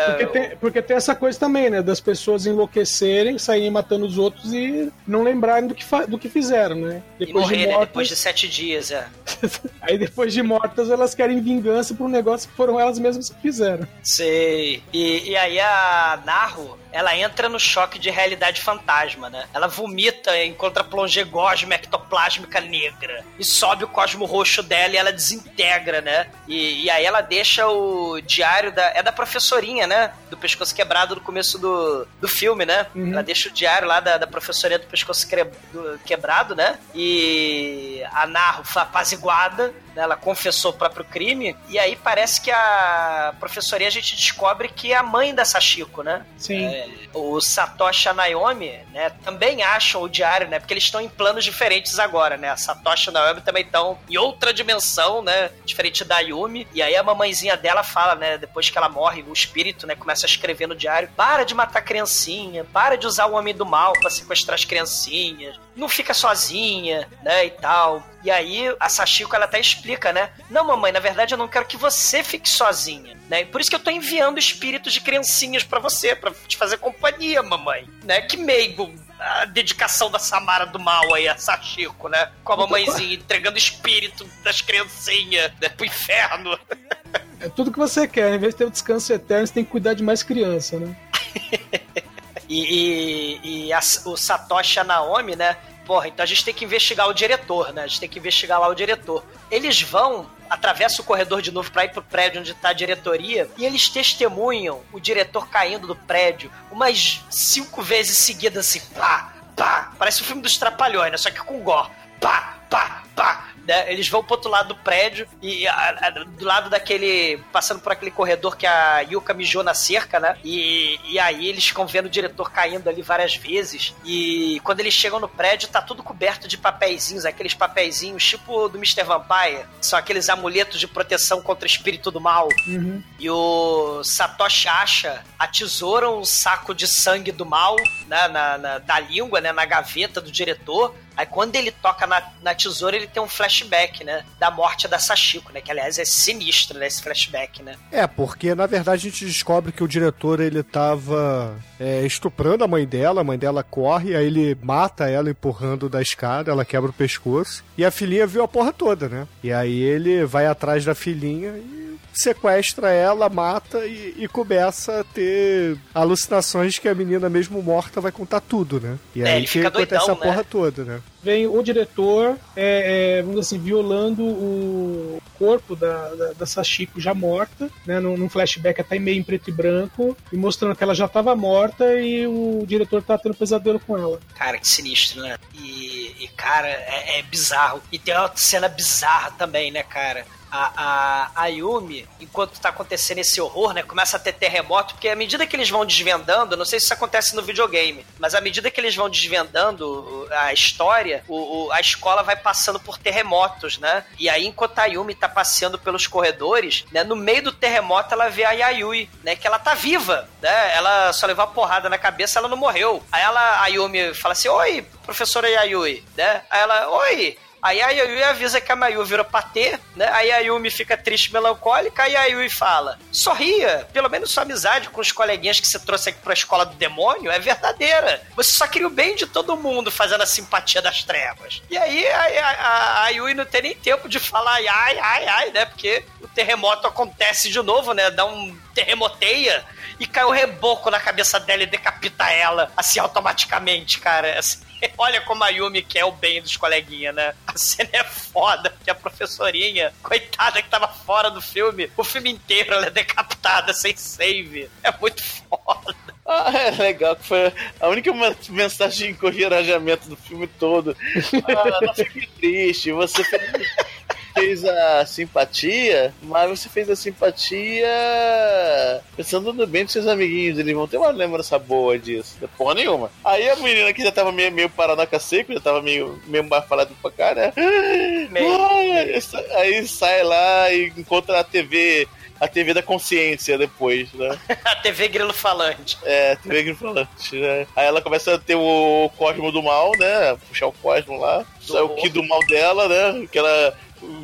Porque tem, porque tem essa coisa também, né? Das pessoas enlouquecerem, saírem matando os outros e não lembrarem do que, do que fizeram, né? E Depois morrer, de né? mortas, Depois de sete dias, é. [LAUGHS] Aí depois de mortas, elas querem vingança por um negócio que foram elas mesmas que fizeram. Sei. E, e aí a Narro, ela entra no choque de realidade fantasma, né? Ela vomita, encontra plongé gosma ectoplásmica negra. E sobe o cosmo roxo dela e ela desintegra, né? E, e aí ela deixa o diário da. É da professorinha, né? Do pescoço quebrado no começo do, do filme, né? Ela deixa o diário lá da, da professorinha do pescoço quebrado, né? E a Narro foi apaziguada, né? Ela confessou o próprio crime. E aí parece que a professorinha a gente descobre que é a mãe da Sachiko, né? Sim. É, o Satoshi e a Naomi, né, também acham o diário, né, porque eles estão em planos diferentes agora, né, a Satoshi e a Naomi também estão em outra dimensão, né, diferente da Yumi, e aí a mamãezinha dela fala, né, depois que ela morre, o espírito, né, começa a escrever no diário, para de matar criancinha, para de usar o homem do mal para sequestrar as criancinhas, não fica sozinha, né, e tal. E aí a Sachiko ela até explica, né? Não, mamãe, na verdade eu não quero que você fique sozinha, né? Por isso que eu tô enviando espíritos de criancinhas pra você, pra te fazer companhia, mamãe, né? Que meigo a dedicação da Samara do mal aí, a Sachiko, né? Com a mamãezinha entregando espírito das criancinhas né? pro inferno. É tudo que você quer, em vez de ter o descanso eterno, você tem que cuidar de mais criança, né? [LAUGHS] E, e- e a- o Satoshi a Naomi, né? Porra, então a gente tem que investigar o diretor, né? A gente tem que investigar lá o diretor. Eles vão, atravessam o corredor de novo pra ir pro prédio onde tá a diretoria e eles testemunham o diretor caindo do prédio umas cinco vezes seguidas assim, pá, pá. Parece o filme dos Trapalhões, né? Só que com gore. Pá, pá, pá. Né? Eles vão pro outro lado do prédio e a- a- do lado daquele. passando por aquele corredor que a Yuka mijou na cerca, né? E, e aí eles ficam vendo o diretor caindo ali várias vezes. E quando eles chegam no prédio, tá tudo coberto de papeizinhos, aqueles papeizinhos tipo do Mr. Vampire. São aqueles amuletos de proteção contra o espírito do mal. E o Satoshi acha atesoura um saco de sangue do mal né, na, na- da língua, né, na gaveta do diretor. Aí quando ele toca na, na tesoura, ele tem um flashback, né? Da morte da Sachiko, né? Que aliás é sinistro, né? Esse flashback, né? É, porque na verdade a gente descobre que o diretor ele tava é, estuprando a mãe dela, a mãe dela corre, aí ele mata ela empurrando da escada, ela quebra o pescoço, e a filhinha viu a porra toda, né? E aí ele vai atrás da filhinha e sequestra ela, mata e, e começa a ter alucinações que a menina mesmo morta vai contar tudo, né? E É, aí ele que fica acontece doidão, a porra né? toda, né? Vem o diretor, é, é, vamos dizer assim, violando o corpo da, da, da Sachiko já morta, né, num, num flashback até meio em preto e branco, e mostrando que ela já estava morta e o diretor tá tendo pesadelo com ela. Cara, que sinistro, né? E, e, cara, é, é bizarro. E tem uma cena bizarra também, né, cara? A, a, a Yumi, enquanto tá acontecendo esse horror, né? Começa a ter terremoto, porque à medida que eles vão desvendando, não sei se isso acontece no videogame, mas à medida que eles vão desvendando a história, o, o, a escola vai passando por terremotos, né? E aí, enquanto a Yumi tá passeando pelos corredores, né? No meio do terremoto, ela vê a Yayui, né? Que ela tá viva, né? Ela só levou a porrada na cabeça, ela não morreu. Aí ela, a Yumi fala assim, oi, professora Yayui, né? Aí ela, oi, Aí a Yayui avisa que a Mayu virou patê, né? Aí a Yumi fica triste, melancólica, e a Yui fala: sorria, pelo menos sua amizade com os coleguinhas que você trouxe aqui pra escola do demônio é verdadeira. Você só queria o bem de todo mundo fazendo a simpatia das trevas. E aí a, a, a Yui não tem nem tempo de falar ai, ai, ai, né? Porque o terremoto acontece de novo, né? Dá um terremoteia e cai o um reboco na cabeça dela e decapita ela, assim, automaticamente, cara. Assim, [LAUGHS] olha como a Yumi quer o bem dos coleguinhas, né? A cena é foda, porque a professorinha, coitada que tava fora do filme, o filme inteiro ela é decapitada sem save. É muito foda. Ah, é legal, que foi a única mensagem de encorajamento do filme todo. [LAUGHS] Ah, não fique triste, você fez fez a simpatia, mas você fez a simpatia pensando no bem dos seus amiguinhos. Eles vão ter uma lembrança boa disso. Porra nenhuma. Aí a menina que já tava meio, meio paranoica seco, já tava meio, meio mais falado pra cá, né? Aí, aí sai lá e encontra a TV a TV da consciência depois, né? [LAUGHS] a TV Grilo Falante. É, TV Grilo Falante, né? Aí ela começa a ter o Cosmo do Mal, né? Puxar o Cosmo lá. Sai o Ki do mal dela, né? Que ela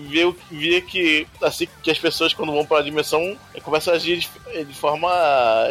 vê, vê que assim que as pessoas quando vão para a dimensão começam a agir de, de, forma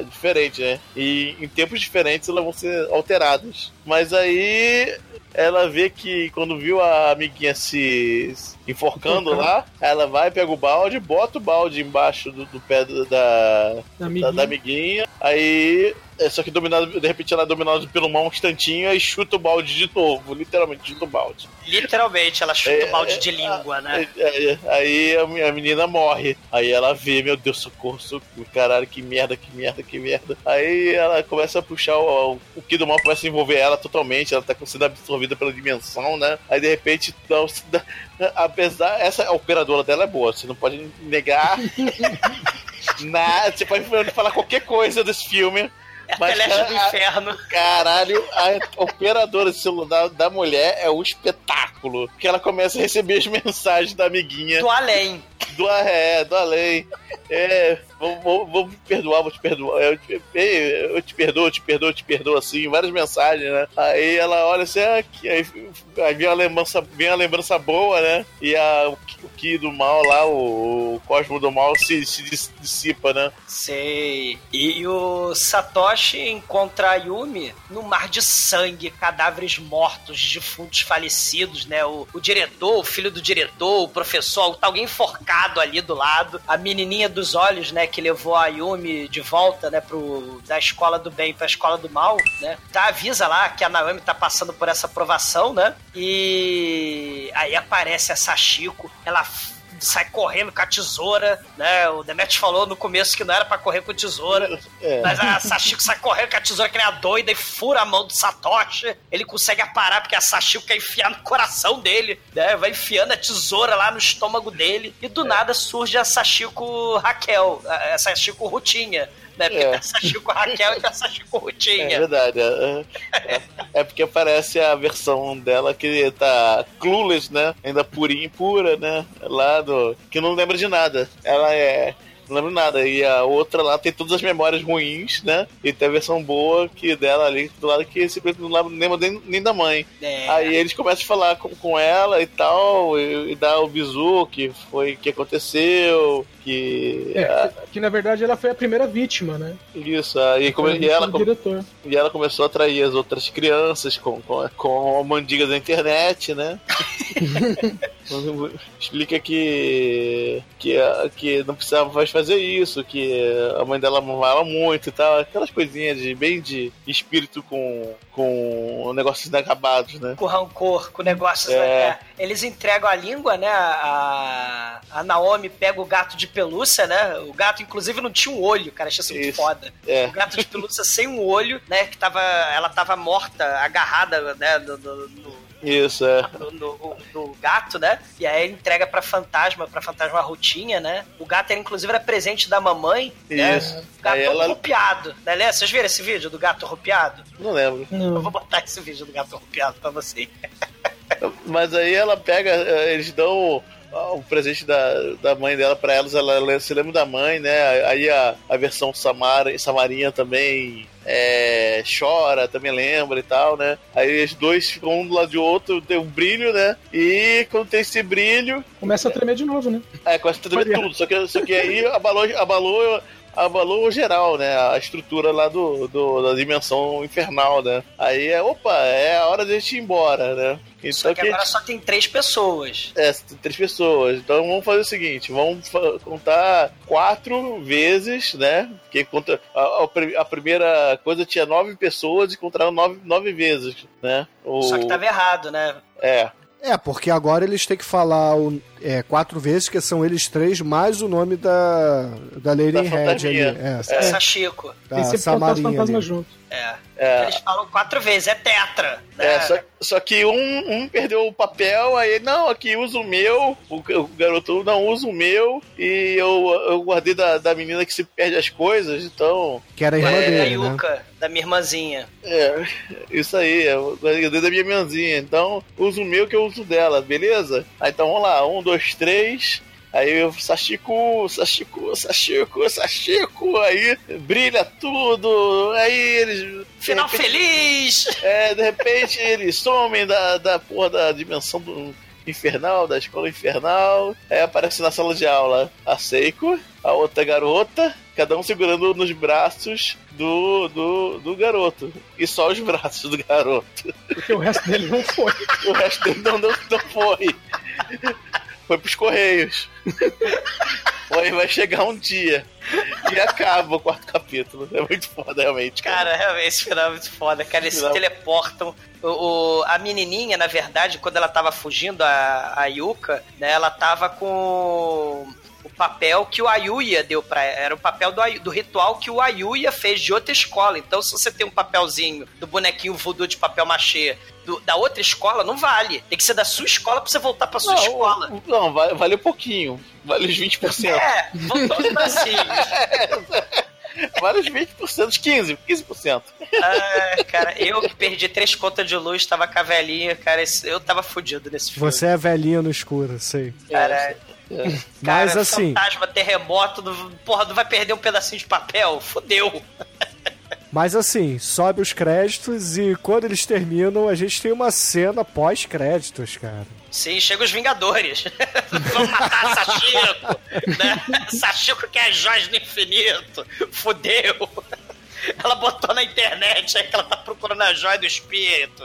diferente, né? E em tempos diferentes elas vão ser alteradas. Mas aí ela vê que quando viu a amiguinha se enforcando lá, ela vai, pega o balde, bota o balde embaixo do, do pé da, da, amiguinha. da amiguinha. Aí é, só que dominado, de repente ela é dominada pelo mal um instantinho e chuta o balde de novo. Literalmente chuta o balde. Literalmente, ela chuta é, o balde é, de língua, né? É, é, aí a, a, menina morre. Aí ela vê, meu Deus, socorro, socorro, caralho, que merda, que merda, que merda. Aí ela começa a puxar o, o, o que do mal começa a envolver ela totalmente. Ela tá sendo absorvida pela dimensão, né? Aí de repente, não, [LAUGHS] apesar. Essa operadora dela é boa, você não pode negar. [LAUGHS] nada, você pode falar qualquer coisa desse filme é a Mas, do inferno. Caralho, a operadora de celular da mulher é um espetáculo. Que ela começa a receber as [LAUGHS] mensagens da amiguinha. Do além. Do, é, do além. É, vou, vou, vou me perdoar, vou te perdoar. Eu te, eu te perdoo, eu te perdoo, eu te perdoo, assim, várias mensagens, né? Aí ela olha assim, ah, aí, aí vem, a lembrança, vem a lembrança boa, né? E a, Ki do mal lá, o, o Cosmo do mal se, se dissipa, né? Sei. E, o Satoshi encontra a Yumi no mar de sangue, cadáveres mortos, defuntos falecidos, né? O, o diretor, o filho do diretor, o professor, tá alguém enforcado ali do lado, a menininha dos olhos, né? Que levou a Yumi de volta, né? Pro, da escola do bem pra escola do mal, né? Tá, avisa lá que a Naomi tá passando por essa aprovação, né? E aí aparece a Sachiko, ela sai correndo com a tesoura, né? O Demet falou no começo que não era para correr com tesoura, [LAUGHS] é. mas a Sashiko sai correndo com a tesoura que nem a doida e fura a mão do Satoshi. Ele consegue aparar porque a Sashiko quer enfiar no coração dele, né? Vai enfiando a tesoura lá no estômago dele e do é. nada surge a Sashiko Raquel, a Sashiko Rutinha né? Porque é. tem a Sachiko Raquel e tem a Sachiko Rutinha. É verdade. É, é, é, porque parece a versão dela que tá clueless, né? Ainda purinha e pura, né? Lá do... Que não lembra de nada. Ela é não lembro nada. E a outra lá tem todas as memórias ruins, né? E tem a versão boa que dela ali do lado que simplesmente não lembra nem, nem da mãe. É. Aí eles começam a falar com, com ela e tal, e, e dá o bizu que foi que aconteceu, que. É, a... que na verdade ela foi a primeira vítima, né? Isso, aí come... e, ela come... e ela começou a atrair as outras crianças com, com, com a mandiga da internet, né? [LAUGHS] Explica que, que, que não precisava mais fazer isso, que a mãe dela amava muito e tal, aquelas coisinhas de bem de espírito com, com negócios inacabados, né? Com rancor, com negócios. É. Né? Eles entregam a língua, né? A, a Naomi pega o gato de pelúcia, né? O gato, inclusive, não tinha um olho, cara, achei isso muito foda. É. O gato de pelúcia sem um olho, né? Que tava. Ela tava morta, agarrada, né? no, no Isso, é. no, no- no gato, né? E aí ele entrega pra fantasma, pra fantasma a rotinha, né? O gato era, inclusive, era presente da mamãe, né? Isso. O gato Aí ela- rupiado, né? Lê, Vocês viram esse vídeo do gato rupiado? Não lembro. Eu Não. vou botar esse vídeo do gato rupiado pra você. Mas aí ela pega, eh, eles dão o presente da, da mãe dela pra elas, ela le- se lembra da mãe, né? Aí a, a versão Samara, Samarinha também é, chora, também lembra e tal, né? Aí os dois ficam um do lado de outro, tem um brilho, né? E quando tem esse brilho, Começa a tremer de novo, né? é, começa a tremer tudo. Só que, só que aí abalou, abalou, abalou geral, né? A estrutura lá do, do- da dimensão infernal, né? Aí é, opa, é a hora de a gente ir embora, né? Então Só que agora só tem três pessoas. é, três pessoas. Então vamos fazer o seguinte: vamos contar quatro vezes, né? Porque conta, a, a primeira coisa tinha nove pessoas e contaram nove, nove vezes, né? O, Só que tava errado, né? É, É, porque agora eles têm que falar o- é, quatro vezes, que são eles três, mais o nome da, da Lady Da Red ali. É, É. Sachico. da Tem Samarinha fantasmas ali. junto. É. é. Eles falam quatro vezes, é tetra. Né? É, só, só que um, um perdeu o papel, aí ele, não, aqui usa o meu, o, o garoto não usa o meu, e eu, eu guardei da, da menina que se perde as coisas, então. Que era a irmã É, dele, né? Da minha irmãzinha. É, isso aí, eu guardei da minha mãozinha, então usa o meu que eu uso dela, beleza? Aí então vamos lá, um, dois, três. Aí eu, Sashiko, Sashiko, Sashiko, Sashiko, aí brilha tudo, aí eles. Final repente- feliz! É, de repente eles somem da, da porra da dimensão do infernal, da escola infernal. Aí aparece na sala de aula a Seiko, a outra garota, cada um segurando nos braços do, do, do garoto. E só os braços do garoto. Porque o resto dele não foi. O resto dele não, não, não foi. Foi pros Correios. Aí vai chegar um dia. E acaba o quarto capítulo. É muito foda, realmente. Cara, realmente, esse final é muito foda, cara. Eles se Final. teleportam. O, o- a menininha, na verdade, quando ela tava fugindo, a, a Yuka, né, ela tava com o papel que o Ayuya deu pra ela. Era o papel do, do ritual que o Ayuya fez de outra escola. Então, se você tem um papelzinho do bonequinho voodoo de papel machê do- da outra escola, não vale. Tem que ser da sua escola pra você voltar pra sua escola. Não, não vale, vale um pouquinho. Vale os 20%. É, voltou os bracinhos. [LAUGHS] Vale os 20%, os 15%, 15%. Ah, cara, eu que perdi três contas de luz, tava com a velhinha, cara, eu tava fudido nesse filme. Você é velhinha no escuro, sei. Cara, Mas cara, assim, fantasma, terremoto, porra, não vai perder um pedacinho de papel? Fudeu. mas assim, sobe os créditos e quando eles terminam, a gente tem uma cena pós-créditos, cara. Sim, chega os Vingadores. [LAUGHS] Vamos matar Sachiko, né? [LAUGHS] Sachiko que é as joias do infinito. Fudeu. [LAUGHS] Ela botou na internet aí que ela tá procurando a joia do espírito.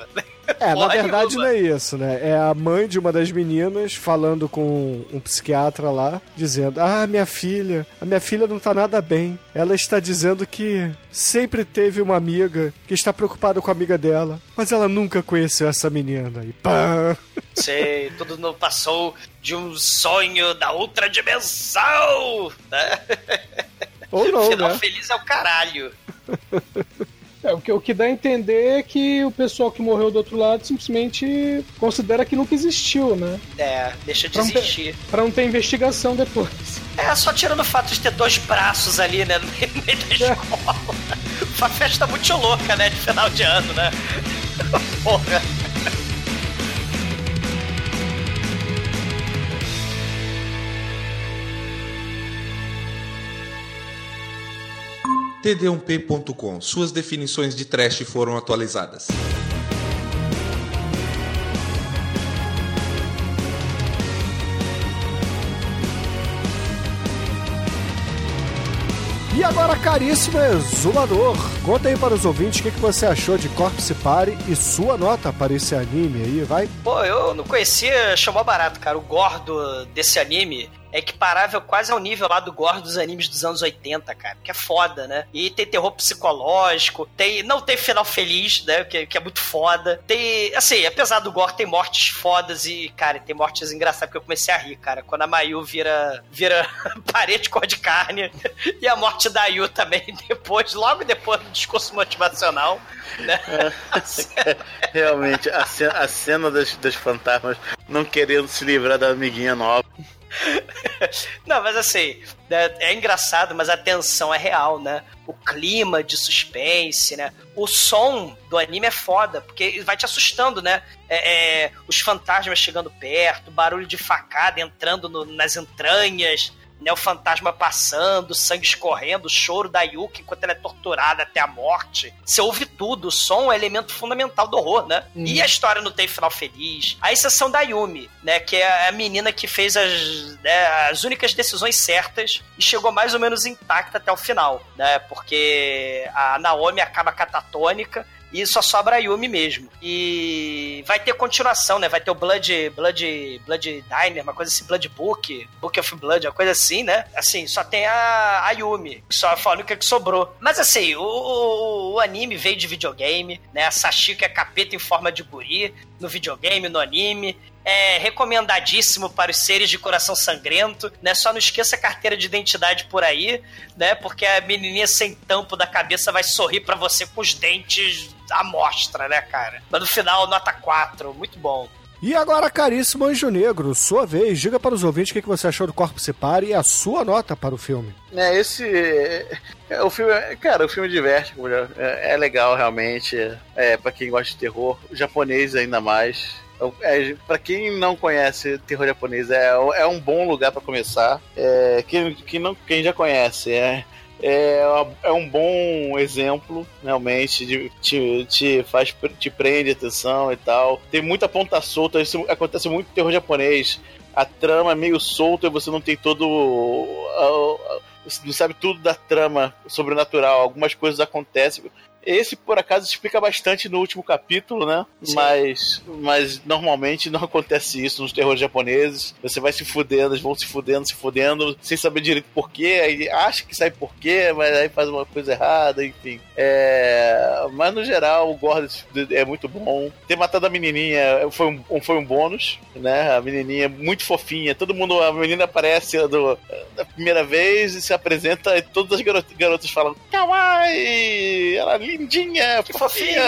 É, na Porra verdade não é isso, né? É a mãe de uma das meninas falando com um psiquiatra lá, dizendo: Ah, minha filha, a minha filha não tá nada bem. Ela está dizendo que sempre teve uma amiga que está preocupada com a amiga dela, mas ela nunca conheceu essa menina. E pá! [LAUGHS] Sei, tudo não passou de um sonho da outra dimensão. Né? Ou não, Final né? feliz é o caralho. É, o, que, o que dá a entender é que o pessoal que morreu do outro lado simplesmente considera que nunca existiu, né? É, deixa de Pra não ter- existir. Pra não ter investigação depois. É, só tirando o fato de ter dois braços ali, né, no meio, no meio da escola. [LAUGHS] Uma festa muito louca, né, de final de ano, né? [LAUGHS] Porra. td1p.com. Suas definições de trash foram atualizadas. E agora, caríssimo exumador, conta aí para os ouvintes o que, que você achou de Corpse Party e sua nota para esse anime aí, vai? Pô, eu não conhecia, chamou barato, cara. O gordo desse anime é equiparável quase ao nível lá do gore dos animes dos anos 80, cara. Que é foda, né? E tem terror psicológico, tem. Não tem final feliz, né? Que, que é muito foda. Tem. Assim, apesar do gore, tem mortes fodas e, cara, tem mortes engraçadas, porque eu comecei a rir, cara. Quando a Mayu vira, vira [LAUGHS] parede cor de carne. [LAUGHS] E a morte da Yu também, [LAUGHS] depois, logo depois do discurso motivacional. Né? É, realmente, a cena, a cena dos, dos fantasmas não querendo se livrar da amiguinha nova. [LAUGHS] Não, mas assim, é, é, engraçado, mas a tensão é real, né? O clima de suspense, né? O som do anime é foda, porque vai te assustando, né? É, é, os fantasmas chegando perto, barulho de facada entrando no, nas entranhas, né, o fantasma passando, sangue escorrendo, o choro da Yuki enquanto ela é torturada até a morte. Você ouve tudo, o som é um elemento fundamental do horror, né? Uhum. E a história não tem final feliz. A exceção da Yumi, né, que é a menina que fez as, né, as únicas decisões certas e chegou mais ou menos intacta até o final, né? Porque a Naomi acaba catatônica e só sobra a Yumi mesmo. E vai ter continuação, né? Vai ter o Blood, Blood, Blood Diner, uma coisa assim, Blood Book, Book of Blood, uma coisa assim, né? Assim, só tem a, a Yumi, só a única que sobrou. Mas assim, o, o anime veio de videogame, né? A Sashiko é capeta em forma de guri no videogame, no anime é recomendadíssimo para os seres de coração sangrento, né? Só não esqueça a carteira de identidade por aí, né? Porque a menininha sem tampo da cabeça vai sorrir para você com os dentes à mostra, né, cara? Mas no final, nota 4, muito bom. E agora, caríssimo Anjo Negro, sua vez, diga para os ouvintes o que você achou do Corpo Separe e a sua nota para o filme. É, esse. É, o filme. Cara, o filme diverte, é, é legal realmente. É, para quem gosta de terror, o japonês ainda mais. É, para quem não conhece terror japonês, é, é um bom lugar para começar. É, quem, quem, não, quem já conhece, é, é, é um bom exemplo, realmente, de, te, te faz, te prende atenção e tal. Tem muita ponta solta, isso acontece muito terror japonês. A trama é meio solta e você não tem todo. Você não sabe tudo da trama sobrenatural. Algumas coisas acontecem esse, por acaso, explica bastante no último capítulo, né? Mas, mas normalmente não [LAUGHS] acontece isso nos terrores japoneses. Você vai se fudendo, eles vão se fudendo, se fudendo, sem saber direito porquê. Aí acha que sabe porquê, mas aí faz uma coisa errada, enfim. É... Mas no geral, o Gordon é muito bom. Ter matado a menininha foi um, foi um bônus, né? A menininha muito fofinha. Todo mundo, a menina aparece do, da primeira vez e se apresenta e todas as garotas, garotas falam Kawaii! Ela é lindinha, fofinha.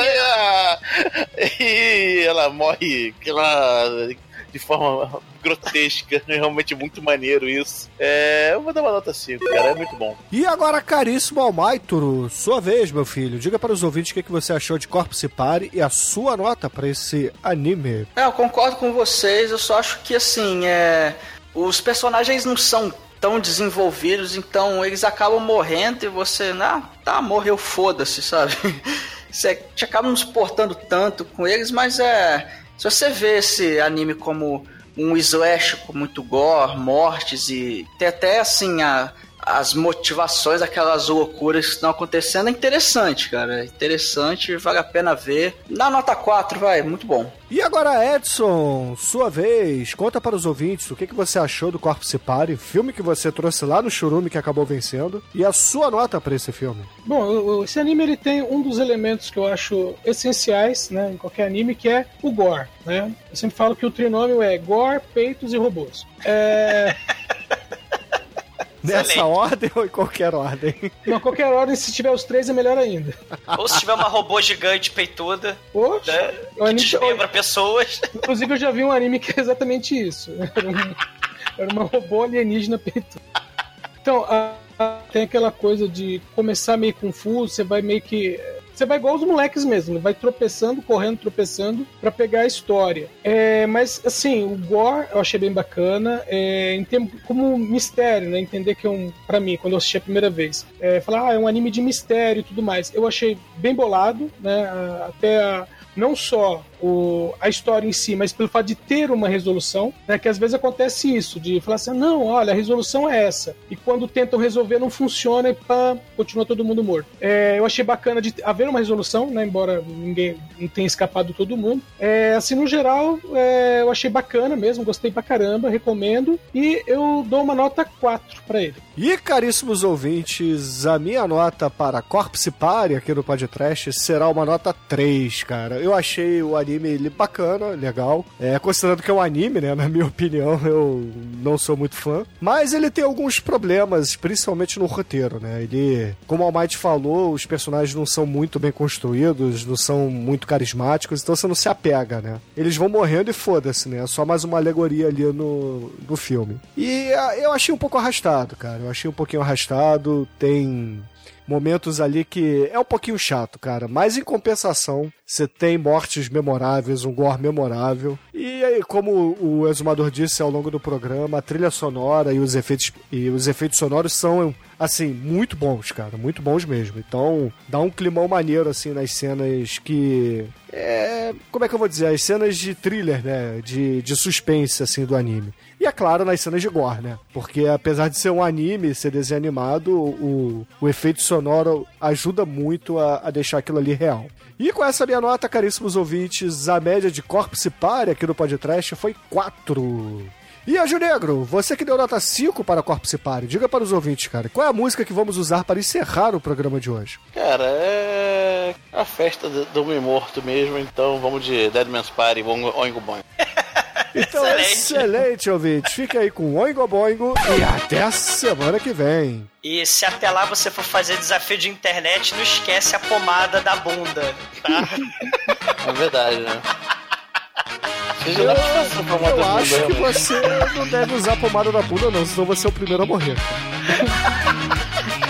E [LAUGHS] ela morre aquela de forma grotesca. É [LAUGHS] realmente muito maneiro isso. É, eu vou dar uma nota 5, cara. É muito bom. E agora, caríssimo Almaituro, sua vez, meu filho. Diga para os ouvintes o que, que você achou de Corpo Se Pare e a sua nota para esse anime. É, eu concordo com vocês. Eu só acho que, assim, é... os personagens não são tão desenvolvidos, então eles acabam morrendo e você, ah, tá, morreu, foda-se, sabe? [LAUGHS] Você acaba não portando tanto com eles, mas é. Se você vê esse anime como um slash com muito gore, mortes e tem até assim a, as motivações, aquelas loucuras que estão acontecendo, é interessante, cara. É interessante, vale a pena ver. Dá nota 4, vai, muito bom. E agora, Edson, sua vez, conta para os ouvintes o que, que você achou do Corpo Se Pare, filme que você trouxe lá no Churume que acabou vencendo, e a sua nota para esse filme. Bom, esse anime ele tem um dos elementos que eu acho essenciais né, em qualquer anime, que é o gore. Né? Eu sempre falo que o trinômio é gore, peitos e robôs. É. [LAUGHS] Nessa Excelente. ordem ou em qualquer ordem? [LAUGHS] Não, qualquer ordem, se tiver os três é melhor ainda. Ou se tiver uma robô gigante peituda, Oxe, né, que anime... desmembra pessoas. Inclusive eu já vi um anime que é exatamente isso. Era, um, era uma robô alienígena peituda. Então, a, a, tem aquela coisa de começar meio confuso, você vai meio que você vai igual os moleques mesmo, vai tropeçando, correndo, tropeçando para pegar a história. É, mas assim, o gore eu achei bem bacana, é, em termos, como mistério, né? Entender que é um, para mim, quando eu assisti a primeira vez, é, falar, ah, é um anime de mistério e tudo mais. Eu achei bem bolado, né? Até a, não só o, a história em si, mas pelo fato de ter uma resolução, né? Que às vezes acontece isso, de falar assim, não, olha, a resolução é essa. E quando tentam resolver não funciona e pá, continua todo mundo morto. É, eu achei bacana de haver uma resolução, né? Embora ninguém não tenha escapado todo mundo. É, assim, no geral, é, eu achei bacana mesmo, gostei pra caramba, recomendo. E eu dou uma nota 4 para ele. E caríssimos ouvintes, a minha nota para Corpse Party aqui no podcast será uma nota 3, cara. Eu achei o anime bacana, legal. É, considerando que é um anime, né? Na minha [LAUGHS] opinião, eu não sou muito fã. Mas ele tem alguns problemas, principalmente no roteiro, né? Ele, como o Almighty falou, os personagens não são muito bem construídos, não são muito carismáticos, então você não se apega, né? Eles vão morrendo e foda-se, né? É só mais uma alegoria ali no, no filme. E ah, eu achei um pouco arrastado, cara. Eu achei um pouquinho arrastado. Tem momentos ali que é um pouquinho chato, cara. Mas em compensação, você tem mortes memoráveis, um gore memorável. E aí, como o exumador disse ao longo do programa, a trilha sonora e os efeitos, e os efeitos sonoros são assim, muito bons, cara, muito bons mesmo. Então, dá um climão maneiro, assim, nas cenas que. É. Como é que eu vou dizer? As cenas de thriller, né? De, de suspense, assim, do anime. E é claro, nas cenas de gore, né? Porque apesar de ser um anime, ser desenho animado, o, o efeito sonoro ajuda muito a, a deixar aquilo ali real. E com essa minha nota, caríssimos ouvintes, a média de Corpse Party aqui no podcast foi 4. E Anjo Negro, você que deu nota 5 para Corpse Party, diga para os ouvintes, cara, qual é a música que vamos usar para encerrar o programa de hoje? Cara, é a festa do, homem morto mesmo, então vamos de Dead Man's Party, Oingo Boingo. [LAUGHS] Então, excelente. excelente, ouvinte. Fica aí com Oingo Boingo e até a semana que vem. E se até lá você for fazer desafio de internet, não esquece a pomada da bunda, tá? [LAUGHS] É verdade, né? Eu, eu acho que você não deve usar pomada da bunda, não, senão você é o primeiro a morrer. [LAUGHS]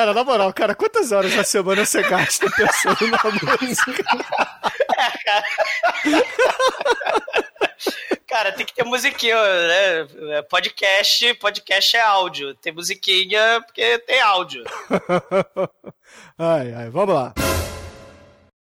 Cara, na moral, cara, quantas horas na semana você gasta [LAUGHS] pensando na música? Cara, tem que ter musiquinha, né? Podcast, podcast é áudio. Tem musiquinha porque tem áudio. [LAUGHS] ai, ai, vamos lá.